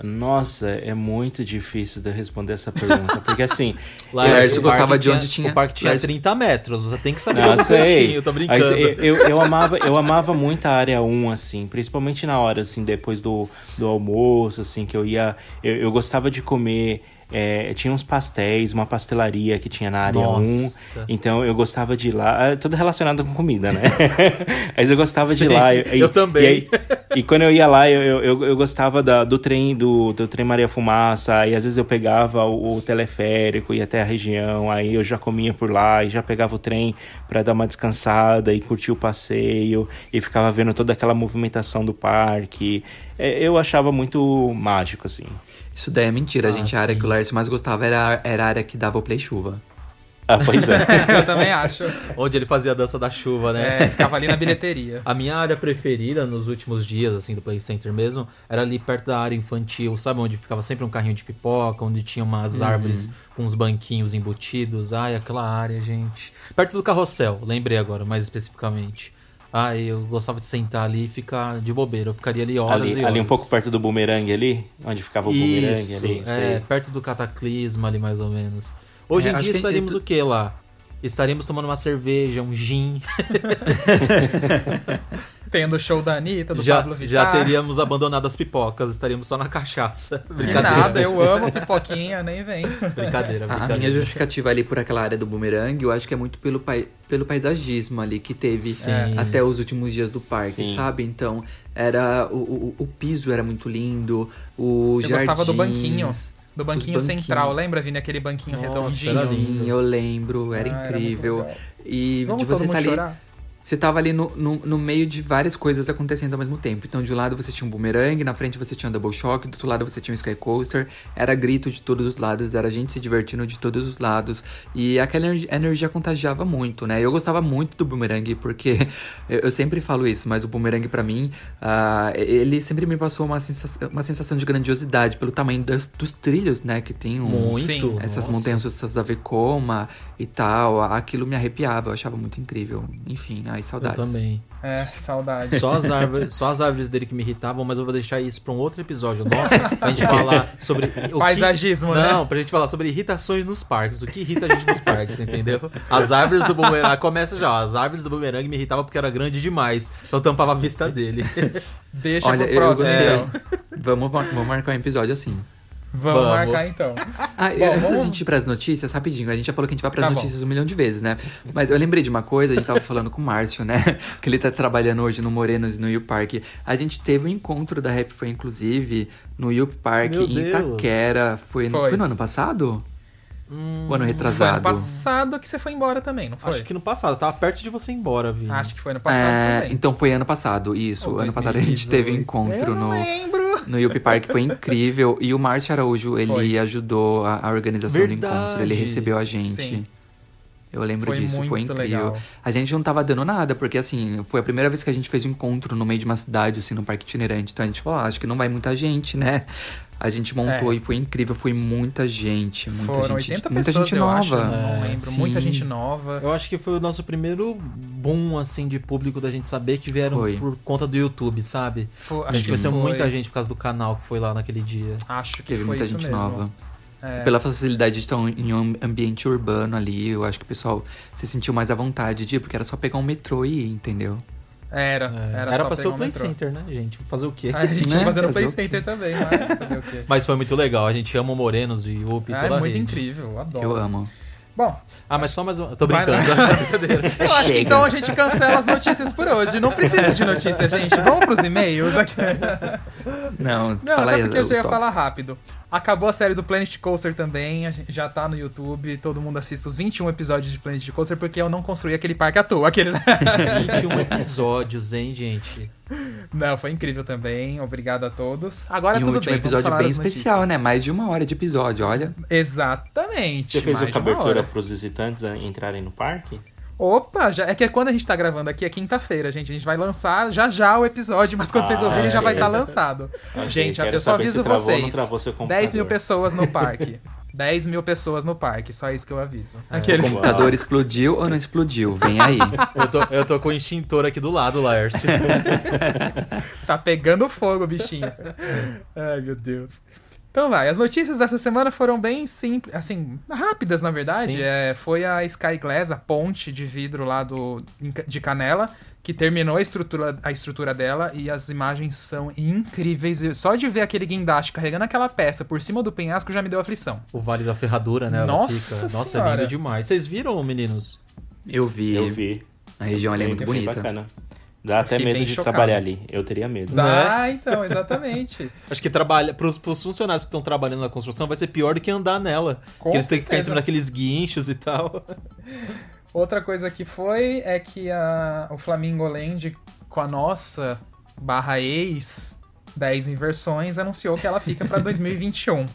Nossa, é muito difícil de responder essa pergunta. Porque assim. Laércio o gostava de onde tinha- O parque tinha Laércio- 30 metros, você tem que saber Não, o sei. cantinho, tô brincando. eu, eu, eu amava, eu amava muito a área 1, assim, principalmente na hora, assim, depois do, do almoço, assim, que eu ia. Eu, eu gostava de comer. É, tinha uns pastéis, uma pastelaria que tinha na área Nossa. 1. Então eu gostava de ir lá. é, Tudo relacionado com comida, né? Mas eu gostava de Sim, ir lá. e- eu também. E, aí- e quando eu ia lá, eu, eu, eu, eu gostava da- do trem, do, do trem Maria Fumaça, e às vezes eu pegava o, o teleférico, ia até a região, aí eu já comia por lá, e já pegava o trem para dar uma descansada e curtir o passeio, e ficava vendo toda aquela movimentação do parque. É, eu achava muito mágico, assim. Isso daí é mentira, Ah, gente. A área sim. que o Lércio mais gostava era, era a área que dava o play chuva. Ah, pois é. Eu também acho. Onde ele fazia a dança da chuva, né? É, ficava ali na bilheteria. A minha área preferida nos últimos dias, assim, do Play Center mesmo, era ali perto da área infantil, sabe? Onde ficava sempre um carrinho de pipoca, onde tinha umas árvores com uns banquinhos embutidos. Ai, aquela área, gente. Perto do carrossel, lembrei agora, mais especificamente. Ai, eu gostava de sentar ali e ficar de bobeira. Eu ficaria ali horas e ali, horas. ali um pouco perto do bumerangue ali, onde ficava o bumerangue Isso, ali. é, sei. perto do cataclisma ali mais ou menos. Hoje É, em dia que- estaríamos o que lá? Estaríamos tomando uma cerveja, um gin. Tendo o show da Anitta, do já, Pablo Vittar. já teríamos abandonado as pipocas, estaríamos só na cachaça. Brincadeira. Nada, eu amo pipoquinha, nem vem. Brincadeira, A- A brincadeira. minha justificativa ali por aquela área do bumerangue, eu acho que é muito pelo, pai, pelo paisagismo ali que teve Sim. até os últimos dias do parque, Sim. sabe? Então, era o, o, o piso era muito lindo, o Eu gostava do jardins, banquinho. Do banquinho central, lembra, Vini? Aquele banquinho Nossa, redondinho. era. Sim, eu lembro, era Ah, era incrível. legal. e Vamos de todo você mundo tá ali. chorar? Você tava ali no, no, no meio de várias coisas acontecendo ao mesmo tempo. Então, de um lado você tinha um boomerang, na frente você tinha um double shock, do outro lado você tinha um sky coaster. Era grito de todos os lados, era gente se divertindo de todos os lados. E aquela energi- energia contagiava muito, né? Eu gostava muito do boomerang, porque eu, eu sempre falo isso, mas o boomerang pra mim, ah, ele sempre me passou uma sensação, uma sensação de grandiosidade pelo tamanho das- dos trilhos, né? Que tem um, Muito. Sim. essas nossa. montanhas russas da Vekoma e tal, aquilo me arrepiava, eu achava muito incrível. Enfim, ai, Eu saudades. também. É, saudade. Só as, árvores, só as árvores dele que me irritavam, mas eu vou deixar isso pra um outro episódio nosso, pra gente falar sobre. o que- Paisagismo, né? Não, pra gente falar sobre irritações nos parques. O que irrita a gente nos parques, entendeu? As árvores do bumerangue. Começa já, ó, as árvores do bumerangue me irritavam porque era grande demais. Então tampava a vista dele. Deixa Olha, pro eu próximo, gostei. então. Vamos, mar- vamos marcar um episódio assim. Vamos, Vamos. marcar, então. Ah, Bom, antes da vamos- gente ir pras notícias, rapidinho, a gente já falou que a gente vai pras Tá bom. notícias um milhão de vezes, né? Mas eu lembrei de uma coisa, a gente tava falando com o Márcio, né? Que ele tá trabalhando hoje no Morenos e no Yup Park. A gente teve um encontro da Rap foi inclusive no Yup Park Meu em Deus. Itaquera. Foi, no- Foi. foi no ano passado? O ano Foi retrasado? ano passado que você foi embora também, não foi? Acho que no passado, tava perto de você ir embora, Vini. Acho que foi no passado É, também. então foi ano passado, isso. Ou ano passado a gente 2018. teve um encontro Eu não no, lembro. no Yuppie Park, foi incrível. E o Márcio Araújo, ele Foi. ajudou a, a organização do encontro. Ele Verdade. recebeu a gente. Sim. Eu lembro Foi disso, foi incrível. legal. A gente não tava dando nada, porque assim, foi a primeira vez que a gente fez um encontro no meio de uma cidade, assim, no parque itinerante. Então a gente falou, ah, acho que não vai muita gente, né? A gente montou É. e foi incrível, foi muita gente, muita Foram gente, 80 muita pessoas, gente eu nova. acho. Não É, lembro. sim. Muita gente nova. Eu acho que foi o nosso primeiro boom, assim, de público da gente saber que vieram Foi. por conta do YouTube, sabe? Foi, A gente que conheceu foi. muita gente por causa do canal que foi lá naquele dia. Acho que Teve foi muita isso gente mesmo. nova. É. Pela facilidade de estar em um ambiente urbano ali, eu acho que o pessoal se sentiu mais à vontade de ir, porque era só pegar um metrô e ir, entendeu? Era, É, era, Era, só pra ser o Play metrô. Center, né, gente? Fazer o quê? A gente Né? ia fazer no Fazer Play? Center também, mas fazer o quê? Mas foi muito legal. A gente ama o Morenos e o UP e Ah, toda é muito rede. incrível, adoro. Eu amo. Bom, Ah, mas só mais uma. Tô Vai lá. brincando. Eu acho que então a gente cancela as notícias por hoje. Não precisa de notícia, gente. Vamos pros e-mails aqui. Não, Não, fala até aí, porque eu já ia falar rápido. Acabou a série do Planet Coaster também, a gente já tá no YouTube, todo mundo assiste os 21 episódios de Planet Coaster, porque eu não construí aquele parque à toa. Aqueles... 21 episódios, hein, gente? não, foi incrível também, obrigado a todos. Agora E um tudo bem, episódio bem especial, notícias. né? Mais de uma hora de episódio, olha. Exatamente. Você fez a cobertura hora. pros visitantes a entrarem no parque? Opa, já, é que quando a gente tá gravando aqui é quinta-feira, gente. A gente vai lançar já já o episódio, mas quando vocês Ah, ouvirem já vai estar lançado. Ok, gente, eu só aviso travou vocês. travou seu 10 mil pessoas no parque. 10 mil pessoas no parque, só isso que eu aviso. O Aqueles... computador explodiu ou não explodiu? Vem aí. Eu tô, eu tô com o extintor aqui do lado, Laércio. tá pegando fogo, bichinho. Ai, meu Deus. Então vai, as notícias dessa semana foram bem simples, assim, rápidas na verdade. É, foi a Sky Glass, a ponte de vidro lá do, de Canela, que terminou a estrutura, a estrutura dela e as imagens são incríveis. Só de ver aquele guindaste carregando aquela peça por cima do penhasco já me deu aflição. O Vale da Ferradura, né? Nossa fica... Nossa, Senhora. é lindo demais. Vocês viram, meninos? Eu vi. Eu vi. A região ali é muito bonita. bacana. Dá até medo de chocado. trabalhar ali. Eu teria medo. Dá, então, exatamente. Acho que trabalha pros, pros funcionários que estão trabalhando na construção vai ser pior do que andar nela. Com Porque eles têm que ficar em cima daqueles guinchos e tal. Outra coisa que foi é que a, o Flamingo Land, com a nossa barra ex 10 inversões, anunciou que ela fica pra 2021.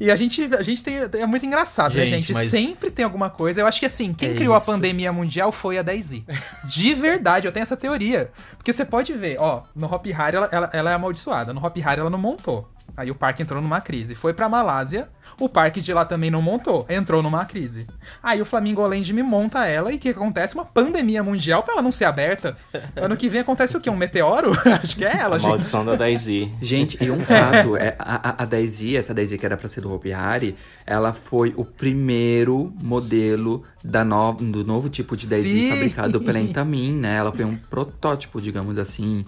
E a gente, a gente tem. É muito engraçado, né, Gente, gente? mas- Sempre tem alguma coisa. Eu acho que assim, quem É criou a isso. pandemia mundial foi a 10i. De verdade, eu tenho essa teoria. Porque você pode ver, ó, no Hop Hari ela, ela, ela é amaldiçoada. No Hop Hari ela não montou. Aí o parque entrou numa crise. Foi pra Malásia, o parque de lá também não montou. Entrou numa crise. Aí o Flamingo Land me monta ela e o que acontece? Uma pandemia mundial pra ela não ser aberta. Ano que vem acontece o quê? Um meteoro? Acho que é ela, A gente. maldição da 10i. Gente, e um fato, é, a, a, 10i, essa 10i que era pra ser do Hopi Hari, ela foi o primeiro modelo da no, do novo tipo de 10i Sim! fabricado pela Intamin, né? Ela foi um protótipo, digamos assim.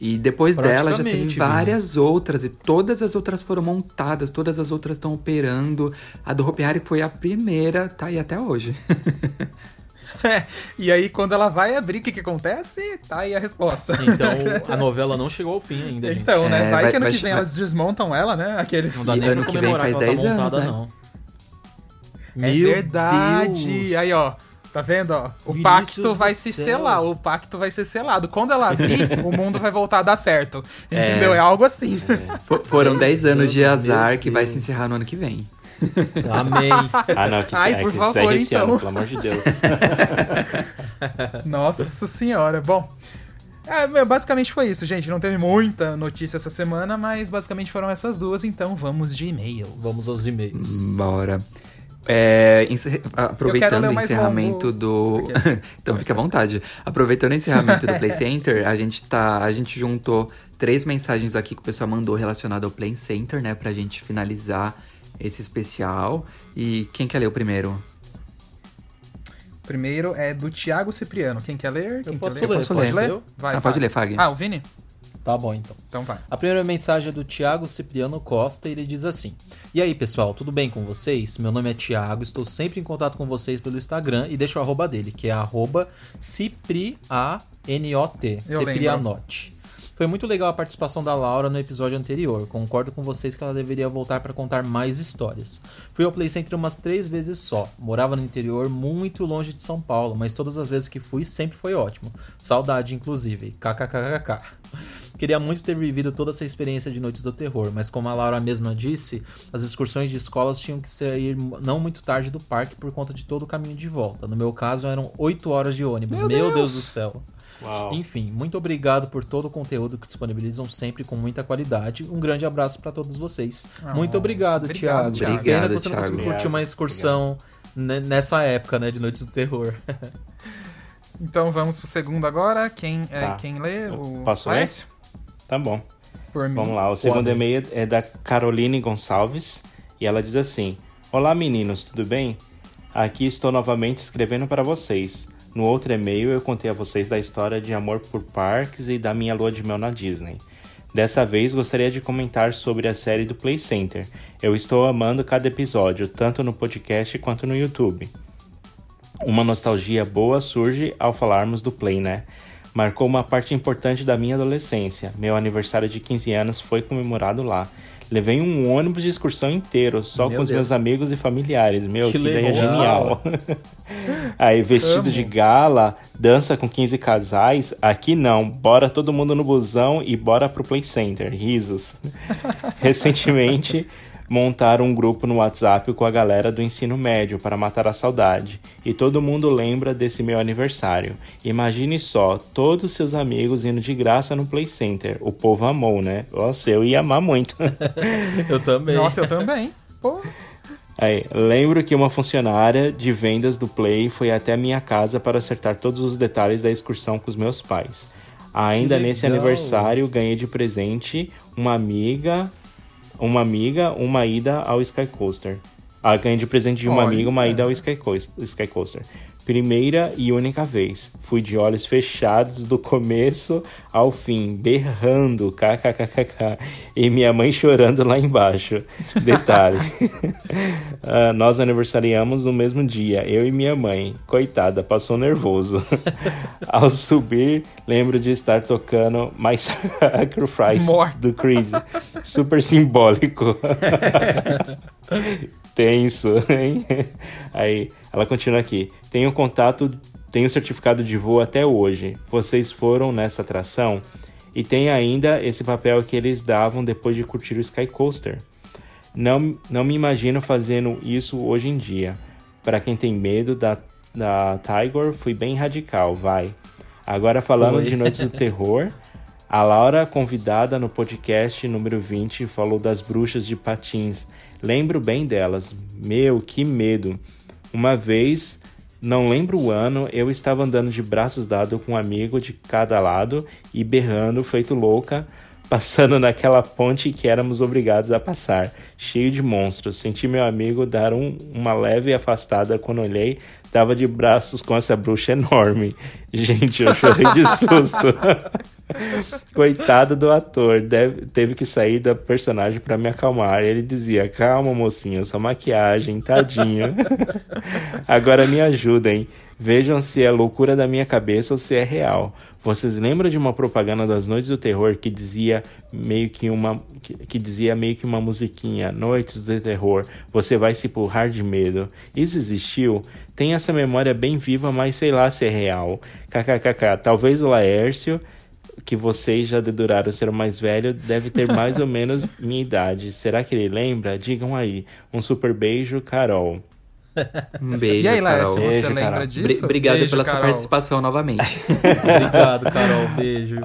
E depois dela já teve várias outras, e todas as outras foram montadas, todas as outras estão operando. A do Hopi Hari foi a primeira, tá aí até hoje. É, e aí, quando ela vai abrir, o que, que acontece? Tá aí a resposta. Então a novela não chegou ao fim ainda, gente. Então, né? É, vai, vai- que ano vai que vem chegar- elas desmontam ela, né? Aquele... Não dá E nem pra que comemorar faz que ela tá 10 anos, montada, né? não. É Meu verdade. Deus. Aí, ó. Tá vendo, ó? O Vinícius pacto vai se céu. selar. O pacto vai ser selado. Quando ela abrir, o mundo vai voltar a dar certo. É. Entendeu? É, algo assim. For- foram 10 anos de azar que vai se encerrar no ano que vem. Amém. Ah, não, que, Ai, é, por que favor, segue esse então. ano, pelo amor de Deus. Nossa senhora. Bom. É, basicamente foi isso, gente. Não teve muita notícia essa semana, mas basicamente foram essas duas, então vamos de e-mail. Vamos aos e-mails. Bora. É, encer- Eu Aproveitando ler o encerramento do. então fica à vontade. Aproveitando o encerramento do Play Center, a gente tá. A gente juntou três mensagens aqui que o pessoal mandou relacionado ao Play Center, né? Pra gente finalizar esse especial. E quem quer ler o primeiro? Primeiro é do Thiago Cipriano. Quem quer ler? Quem posso quer ler, Posso pode ler? ser ler? eu? Vai, Ah, pode ler, Fag. Ah, o Vini? Tá bom, então. Então vai. A primeira mensagem é do Thiago Cipriano Costa e ele diz assim: E aí, pessoal, tudo bem com vocês? Meu nome é Thiago, estou sempre em contato com vocês pelo Instagram e deixo o arroba dele, que é arroba Ciprianot. Ciprianote. Foi muito legal a participação da Laura no episódio anterior. Concordo com vocês que ela deveria voltar para contar mais histórias. Fui ao Play Center umas três vezes só. Morava no interior, muito longe de São Paulo, mas todas as vezes que fui sempre foi ótimo. Saudade, inclusive. KKKKK. Queria muito ter vivido toda essa experiência de Noites do Terror, mas como a Laura mesma disse, as excursões de escolas tinham que sair não muito tarde do parque por conta de todo o caminho de volta. No meu caso, eram 8 horas de ônibus. Meu Meu, Deus! Deus do céu. Uau. Enfim, muito obrigado por todo o conteúdo que disponibilizam sempre com muita qualidade. Um grande abraço para todos vocês. Ah, muito obrigado, obrigado, Thiago. Thiago. Pena Obrigado, que você não conseguiu curtir uma excursão ne- nessa época, né, de Noites do Terror. Então vamos pro segundo agora. Quem, é, Tá. quem lê? O posso ler? Tá bom. Por mim. Vamos lá, o segundo e-mail é da Caroline Gonçalves e ela diz assim: Olá meninos, tudo bem? Aqui estou novamente escrevendo para vocês. No outro e-mail eu contei a vocês da história de amor por parques e da minha lua de mel na Disney. Dessa vez gostaria de comentar sobre a série do Play Center. Eu estou amando cada episódio, tanto no podcast quanto no YouTube. Uma nostalgia boa surge ao falarmos do Play, né? Marcou uma parte importante da minha adolescência. Meu aniversário de 15 anos foi comemorado lá. Levei um ônibus de excursão inteiro, só Meu com os Deus. meus amigos e familiares. Meu, Que que, ideia genial. Aí, vestido Amo. de gala, dança com 15 casais. Aqui não. Bora todo mundo no busão e bora pro Play Center. Risos. Recentemente, montaram um grupo no WhatsApp com a galera do ensino médio para matar a saudade. E todo mundo lembra desse meu aniversário. Imagine só, todos seus amigos indo de graça no Play Center. O povo amou, né? Nossa, eu ia amar muito. Eu também. Nossa, eu também. Pô. Aí, lembro que uma funcionária de vendas do Play foi até a minha casa para acertar todos os detalhes da excursão com os meus pais. Ainda nesse aniversário, ganhei de presente uma amiga, uma amiga, uma ida ao Sky Coaster. Ah, ganhei de presente de uma Olha. amiga uma ida ao Sky Coaster. Primeira e única vez. Fui de olhos fechados do começo ao fim, berrando, kkkk, e minha mãe chorando lá embaixo. Detalhe. Ah, nós aniversariamos no mesmo dia, eu e minha mãe. Coitada, passou nervoso. ao subir, lembro de estar tocando My Sacrifice do Creed. Super simbólico. Tenso, hein? Aí, ela continua aqui. Tenho contato, tenho certificado de voo até hoje. Vocês foram nessa atração? E tem ainda esse papel que eles davam depois de curtir o Sky Coaster. Não, não me imagino fazendo isso hoje em dia. Para quem tem medo da, da Tiger, fui bem radical, vai. Agora falando Foi. de Noites do Terror, a Laura, convidada no podcast número 20, falou das bruxas de patins. Lembro bem delas. Meu, que medo. Uma vez, não lembro o ano, eu estava andando de braços dados com um amigo de cada lado e berrando, feito louca, passando naquela ponte que éramos obrigados a passar, cheio de monstros. Senti meu amigo dar um- uma leve afastada quando olhei, tava de braços com essa bruxa enorme. Gente, eu chorei de susto. Coitado do ator, deve- teve que sair da personagem para me acalmar. Ele dizia: Calma, mocinho, só maquiagem, tadinho. Agora me ajudem. Vejam se é loucura da minha cabeça ou se é real. Vocês lembram de uma propaganda das Noites do Terror que dizia meio que uma que, que dizia meio que uma musiquinha, Noites do Terror, você vai se empurrar de medo. Isso existiu? Tem essa memória bem viva, mas sei lá se é real. KKKK. Talvez o Laércio que vocês já deduraram ser o mais velho deve ter mais ou menos minha idade. Será que ele lembra? Digam aí. Um super beijo, Carol. Um beijo, E aí. Laércio, você Beijo, lembra Carol. disso? Bri- Obrigado Beijo, pela sua Carol. participação novamente. Obrigado, Carol. Beijo.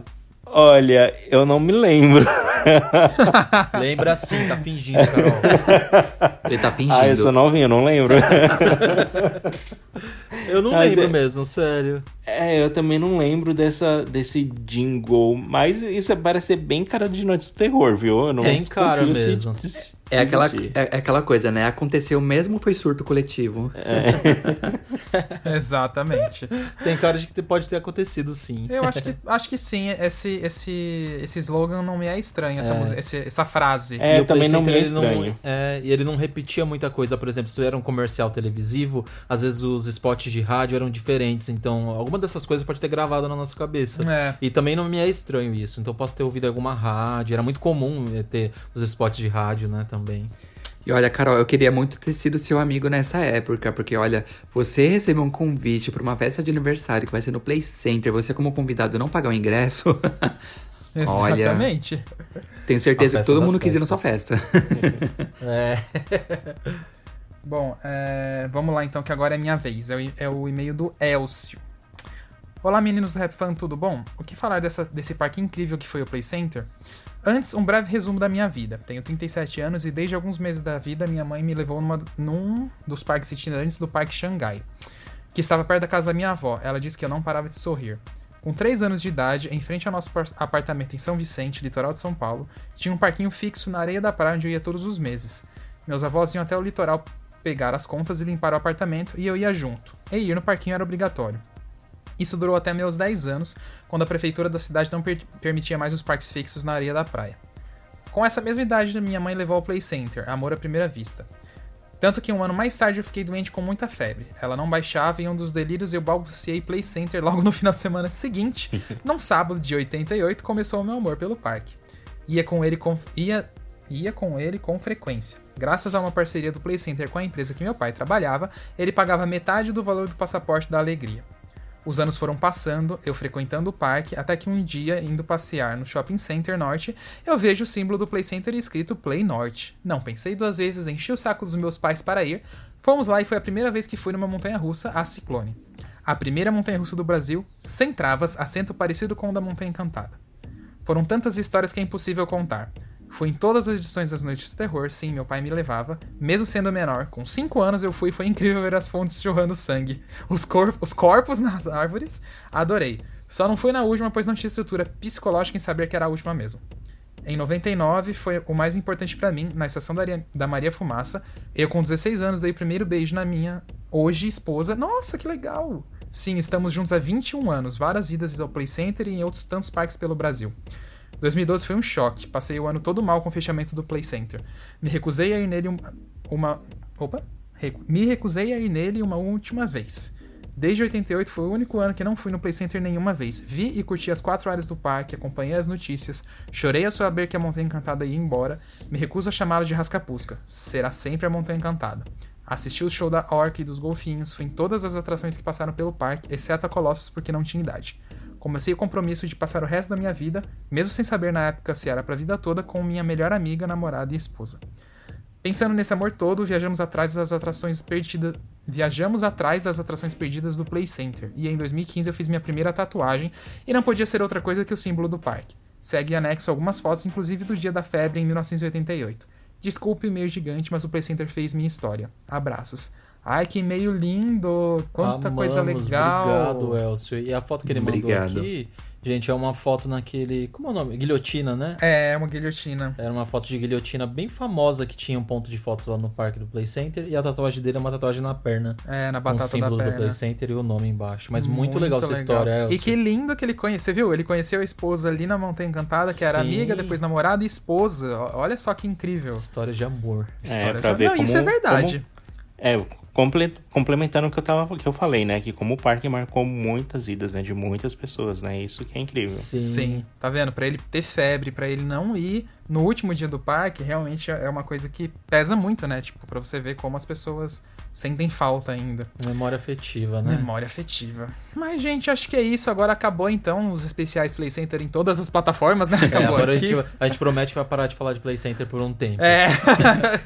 Olha, eu não me lembro. Lembra sim, tá fingindo, Carol. Ele tá fingindo. ah, eu sou novinho, eu não lembro. Eu não Mas lembro é- mesmo, sério. é, eu também não lembro dessa, desse jingle. Mas isso parece ser bem cara de Noites do Terror, viu? Eu não Tem cara se- mesmo. se É aquela, é, é aquela coisa, né? Aconteceu mesmo foi surto coletivo? Exatamente. Tem cara de que pode ter acontecido sim. Eu acho que, acho que sim, esse, esse, esse slogan não me é estranho, essa, música- esse- essa frase. É, E o também não me é Center, ele estranho. é, e ele não repetia muita coisa. Por exemplo, se era um comercial televisivo, às vezes os spots de rádio eram diferentes. Então, alguma dessas coisas pode ter gravado na nossa cabeça. É. E também não me é estranho isso. Então, eu posso ter ouvido alguma rádio. Era muito comum eh, ter os spots de rádio, né, também. E olha, Carol, eu queria muito ter sido seu amigo nessa época, porque olha, você recebeu um convite pra uma festa de aniversário que vai ser no Play Center, você como convidado não pagar o ingresso. Olha. Exatamente. Tenho certeza que todo mundo quis ir na sua festas. festa. É. Bom, é, vamos lá então, que agora é minha vez. É o, é o e-mail do Elcio. Olá meninos do Rap Fan, tudo bom? O que falar dessa, desse parque incrível que foi o Play Center? Antes, um breve resumo da minha vida. Tenho 37 anos e desde alguns meses da vida minha mãe me levou numa, num dos parques itinerantes do Parque Xangai, que estava perto da casa da minha avó. Ela disse que eu não parava de sorrir. Com 3 anos de idade, em frente ao nosso par- apartamento em São Vicente, litoral de São Paulo, tinha um parquinho fixo na areia da praia onde eu ia todos os meses. Meus avós iam até o litoral pegar as contas e limpar o apartamento e eu ia junto. E ir no parquinho era obrigatório. Isso durou até meus 10 anos, quando a prefeitura da cidade não per- permitia mais os parques fixos na areia da praia. Com essa mesma idade, minha mãe levou ao Play Center, amor à primeira vista. Tanto que um ano mais tarde eu fiquei doente com muita febre. Ela não baixava e um dos delírios eu balbuciei Play Center logo no final de semana seguinte. num sábado de 88 começou o meu amor pelo parque. Ia com ele com, ia, ia com ele com frequência. Graças a uma parceria do Play Center com a empresa que meu pai trabalhava, ele pagava metade do valor do passaporte da alegria. Os anos foram passando, eu frequentando o parque, até que um dia, indo passear no Shopping Center Norte, eu vejo o símbolo do Play Center escrito Play Norte. Não pensei duas vezes, enchi o saco dos meus pais para ir. Fomos lá e foi a primeira vez que fui numa montanha russa, a Ciclone. A primeira montanha russa do Brasil, sem travas, assento parecido com o da Montanha Encantada. Foram tantas histórias que é impossível contar. Fui em todas as edições das Noites do Terror, sim, meu pai me levava. Mesmo sendo menor, com 5 anos eu fui foi incrível ver as fontes jorrando sangue. Os, cor os corpos nas árvores, adorei. Só não fui na última, pois não tinha estrutura psicológica em saber que era a última mesmo. Em 99 foi o mais importante para mim, na estação da Maria Fumaça. Eu, com 16 anos, dei o primeiro beijo na minha hoje esposa. Nossa, que legal! Sim, estamos juntos há 21 anos, várias idas ao Play Center e em outros tantos parques pelo Brasil. 2012 foi um choque, passei o ano todo mal com o fechamento do Play Center. Me recusei a ir nele uma. uma opa! Me recusei a ir nele uma última vez. Desde 88 foi o único ano que não fui no Play Center nenhuma vez. Vi e curti as quatro áreas do parque, acompanhei as notícias, chorei ao saber que a Montanha Encantada ia embora, me recuso a chamá-la de Rascapusca. Será sempre a Montanha Encantada. Assisti o show da Orca e dos Golfinhos, fui em todas as atrações que passaram pelo parque, exceto a Colossus porque não tinha idade. Comecei o compromisso de passar o resto da minha vida, mesmo sem saber na época se era pra vida toda, com minha melhor amiga, namorada e esposa. Pensando nesse amor todo, viajamos atrás das atrações perdidas. Viajamos atrás das atrações perdidas do Play Center. E em 2015 eu fiz minha primeira tatuagem e não podia ser outra coisa que o símbolo do parque. Segue anexo algumas fotos, inclusive do dia da febre em 1988. Desculpe o meio gigante, mas o Play Center fez minha história. Abraços. Ai, que meio lindo! Quanta Amamos, coisa legal! Obrigado, Elcio. E a foto que ele Obrigado. mandou aqui, gente, é uma foto naquele. Como é o nome? Guilhotina, né? É, uma guilhotina. Era uma foto de guilhotina bem famosa que tinha um ponto de fotos lá no parque do Play Center. E a tatuagem dele é uma tatuagem na perna. É, na Com batata os símbolos da do perna. Play Center e o nome embaixo. Mas muito, legal essa história, Elcio. E que lindo que ele conheceu. Você viu? Ele conheceu a esposa ali na Montanha Encantada, que era Sim. amiga, depois namorada e esposa. Olha só que incrível. História de amor. História pra de- ver Não, isso como- é verdade. É, comple- complementando o que eu, tava, que eu falei, né? Que como o parque marcou muitas idas, né? De muitas pessoas, né? Isso que é incrível. Sim. Tá vendo? Pra ele ter febre, pra ele não ir no último dia do parque, realmente é uma coisa que pesa muito, né? Tipo, pra você ver como as pessoas sentem falta ainda. Memória afetiva, né? Memória afetiva. Mas, gente, acho que é isso. Agora acabou, então, os especiais Play Center em todas as plataformas, né? É, Acabou agora a aqui. gente, a gente promete que vai parar de falar de Play Center por um tempo. É.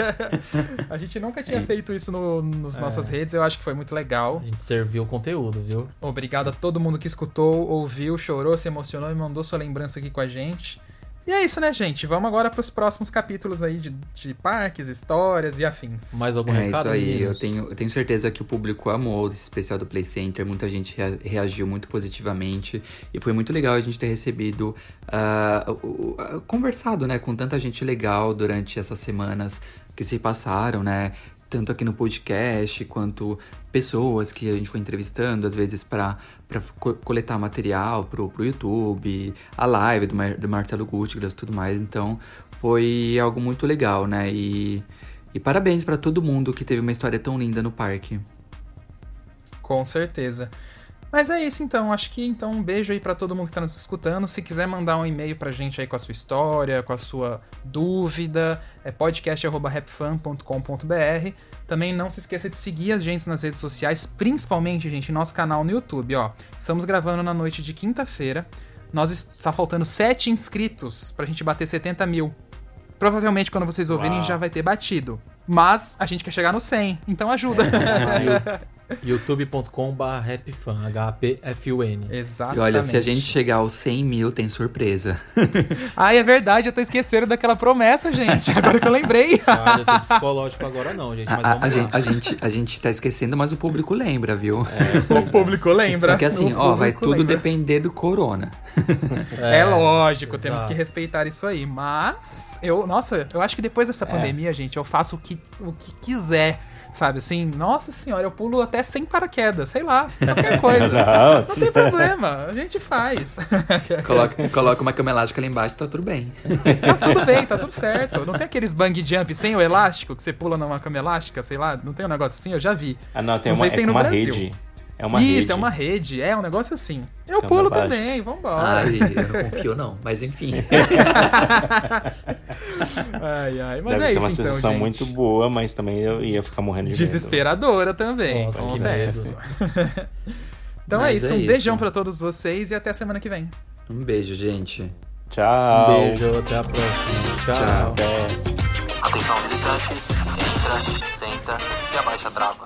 a gente nunca tinha feito isso no, nos É. nossas redes. Eu acho que foi muito legal. A gente serviu o conteúdo, viu? Obrigado a todo mundo que escutou, ouviu, chorou, se emocionou e mandou sua lembrança aqui com a gente. E é isso, né, gente? Vamos agora pros próximos capítulos aí de, de parques, histórias e afins. Mais algum É recado, isso aí, eu tenho, eu tenho certeza que o público amou esse especial do Play Center, muita gente rea- reagiu muito positivamente. E foi muito legal a gente ter recebido, o- o- ah, conversado, né, com tanta gente legal durante essas semanas que se passaram, né, tanto aqui no podcast quanto pessoas que a gente foi entrevistando, às vezes para coletar material pro, pro YouTube, a live do, Mar do Marcelo Guttigras e tudo mais. Então foi algo muito legal, né? E, e parabéns para todo mundo que teve uma história tão linda no parque. Com certeza. Mas é isso então, acho que então um beijo aí pra todo mundo que tá nos escutando. Se quiser mandar um e-mail pra gente aí com a sua história, com a sua dúvida, é podcast@rapfan.com.br. Também não se esqueça de seguir a gente nas redes sociais, principalmente, gente, nosso canal no YouTube, ó. Estamos gravando na noite de quinta-feira. Nós está faltando 7 inscritos pra gente bater 70 mil. Provavelmente quando vocês ouvirem Uau. já vai ter batido. Mas a gente quer chegar no 100, então ajuda. youtube.com.br rapfan, H-P-F-U-N. Exatamente. E olha, se a gente chegar aos 100 mil, tem surpresa. Ai, é verdade, eu tô esquecendo daquela promessa, gente. Agora que eu lembrei. Ah, já tem psicológico agora não, gente. Mas A, a- vamos a lá. gente, a, gente, a gente tá esquecendo, mas o público lembra, viu? o público lembra. Só que assim, O ó, vai tudo lembra. depender do corona. É, lógico, temos exato. que respeitar isso aí. Mas, eu, nossa, eu acho que depois dessa pandemia, gente, eu faço o que, o que quiser. Sabe assim, nossa senhora, eu pulo até sem paraquedas, sei lá, qualquer coisa. Não. Não tem problema, a gente faz. Coloca, coloca uma cama elástica lá embaixo, tá tudo bem. Tá tudo bem, tá tudo certo. Não tem aqueles bang jump sem o elástico, que você pula numa cama elástica, sei lá, não tem um negócio assim? Eu já vi. Ah, não, tem Não uma, sei se tem é no uma Brasil. rede. É uma Isso, rede. é uma rede, é um negócio assim. Eu Cama pulo baixa. também, vambora. Ai, eu não confio não, mas enfim. Ai, ai, mas Deve é ser isso uma então, sensação gente. muito boa, mas também eu ia ficar morrendo de medo. Desesperadora também, Nossa, que confesso. então é Mas isso, é um isso. beijão pra todos vocês e até semana que vem. Um beijo, gente. Tchau. Um beijo, até a próxima. Tchau. Tchau. Atenção visitantes, entra, senta e abaixa a trava.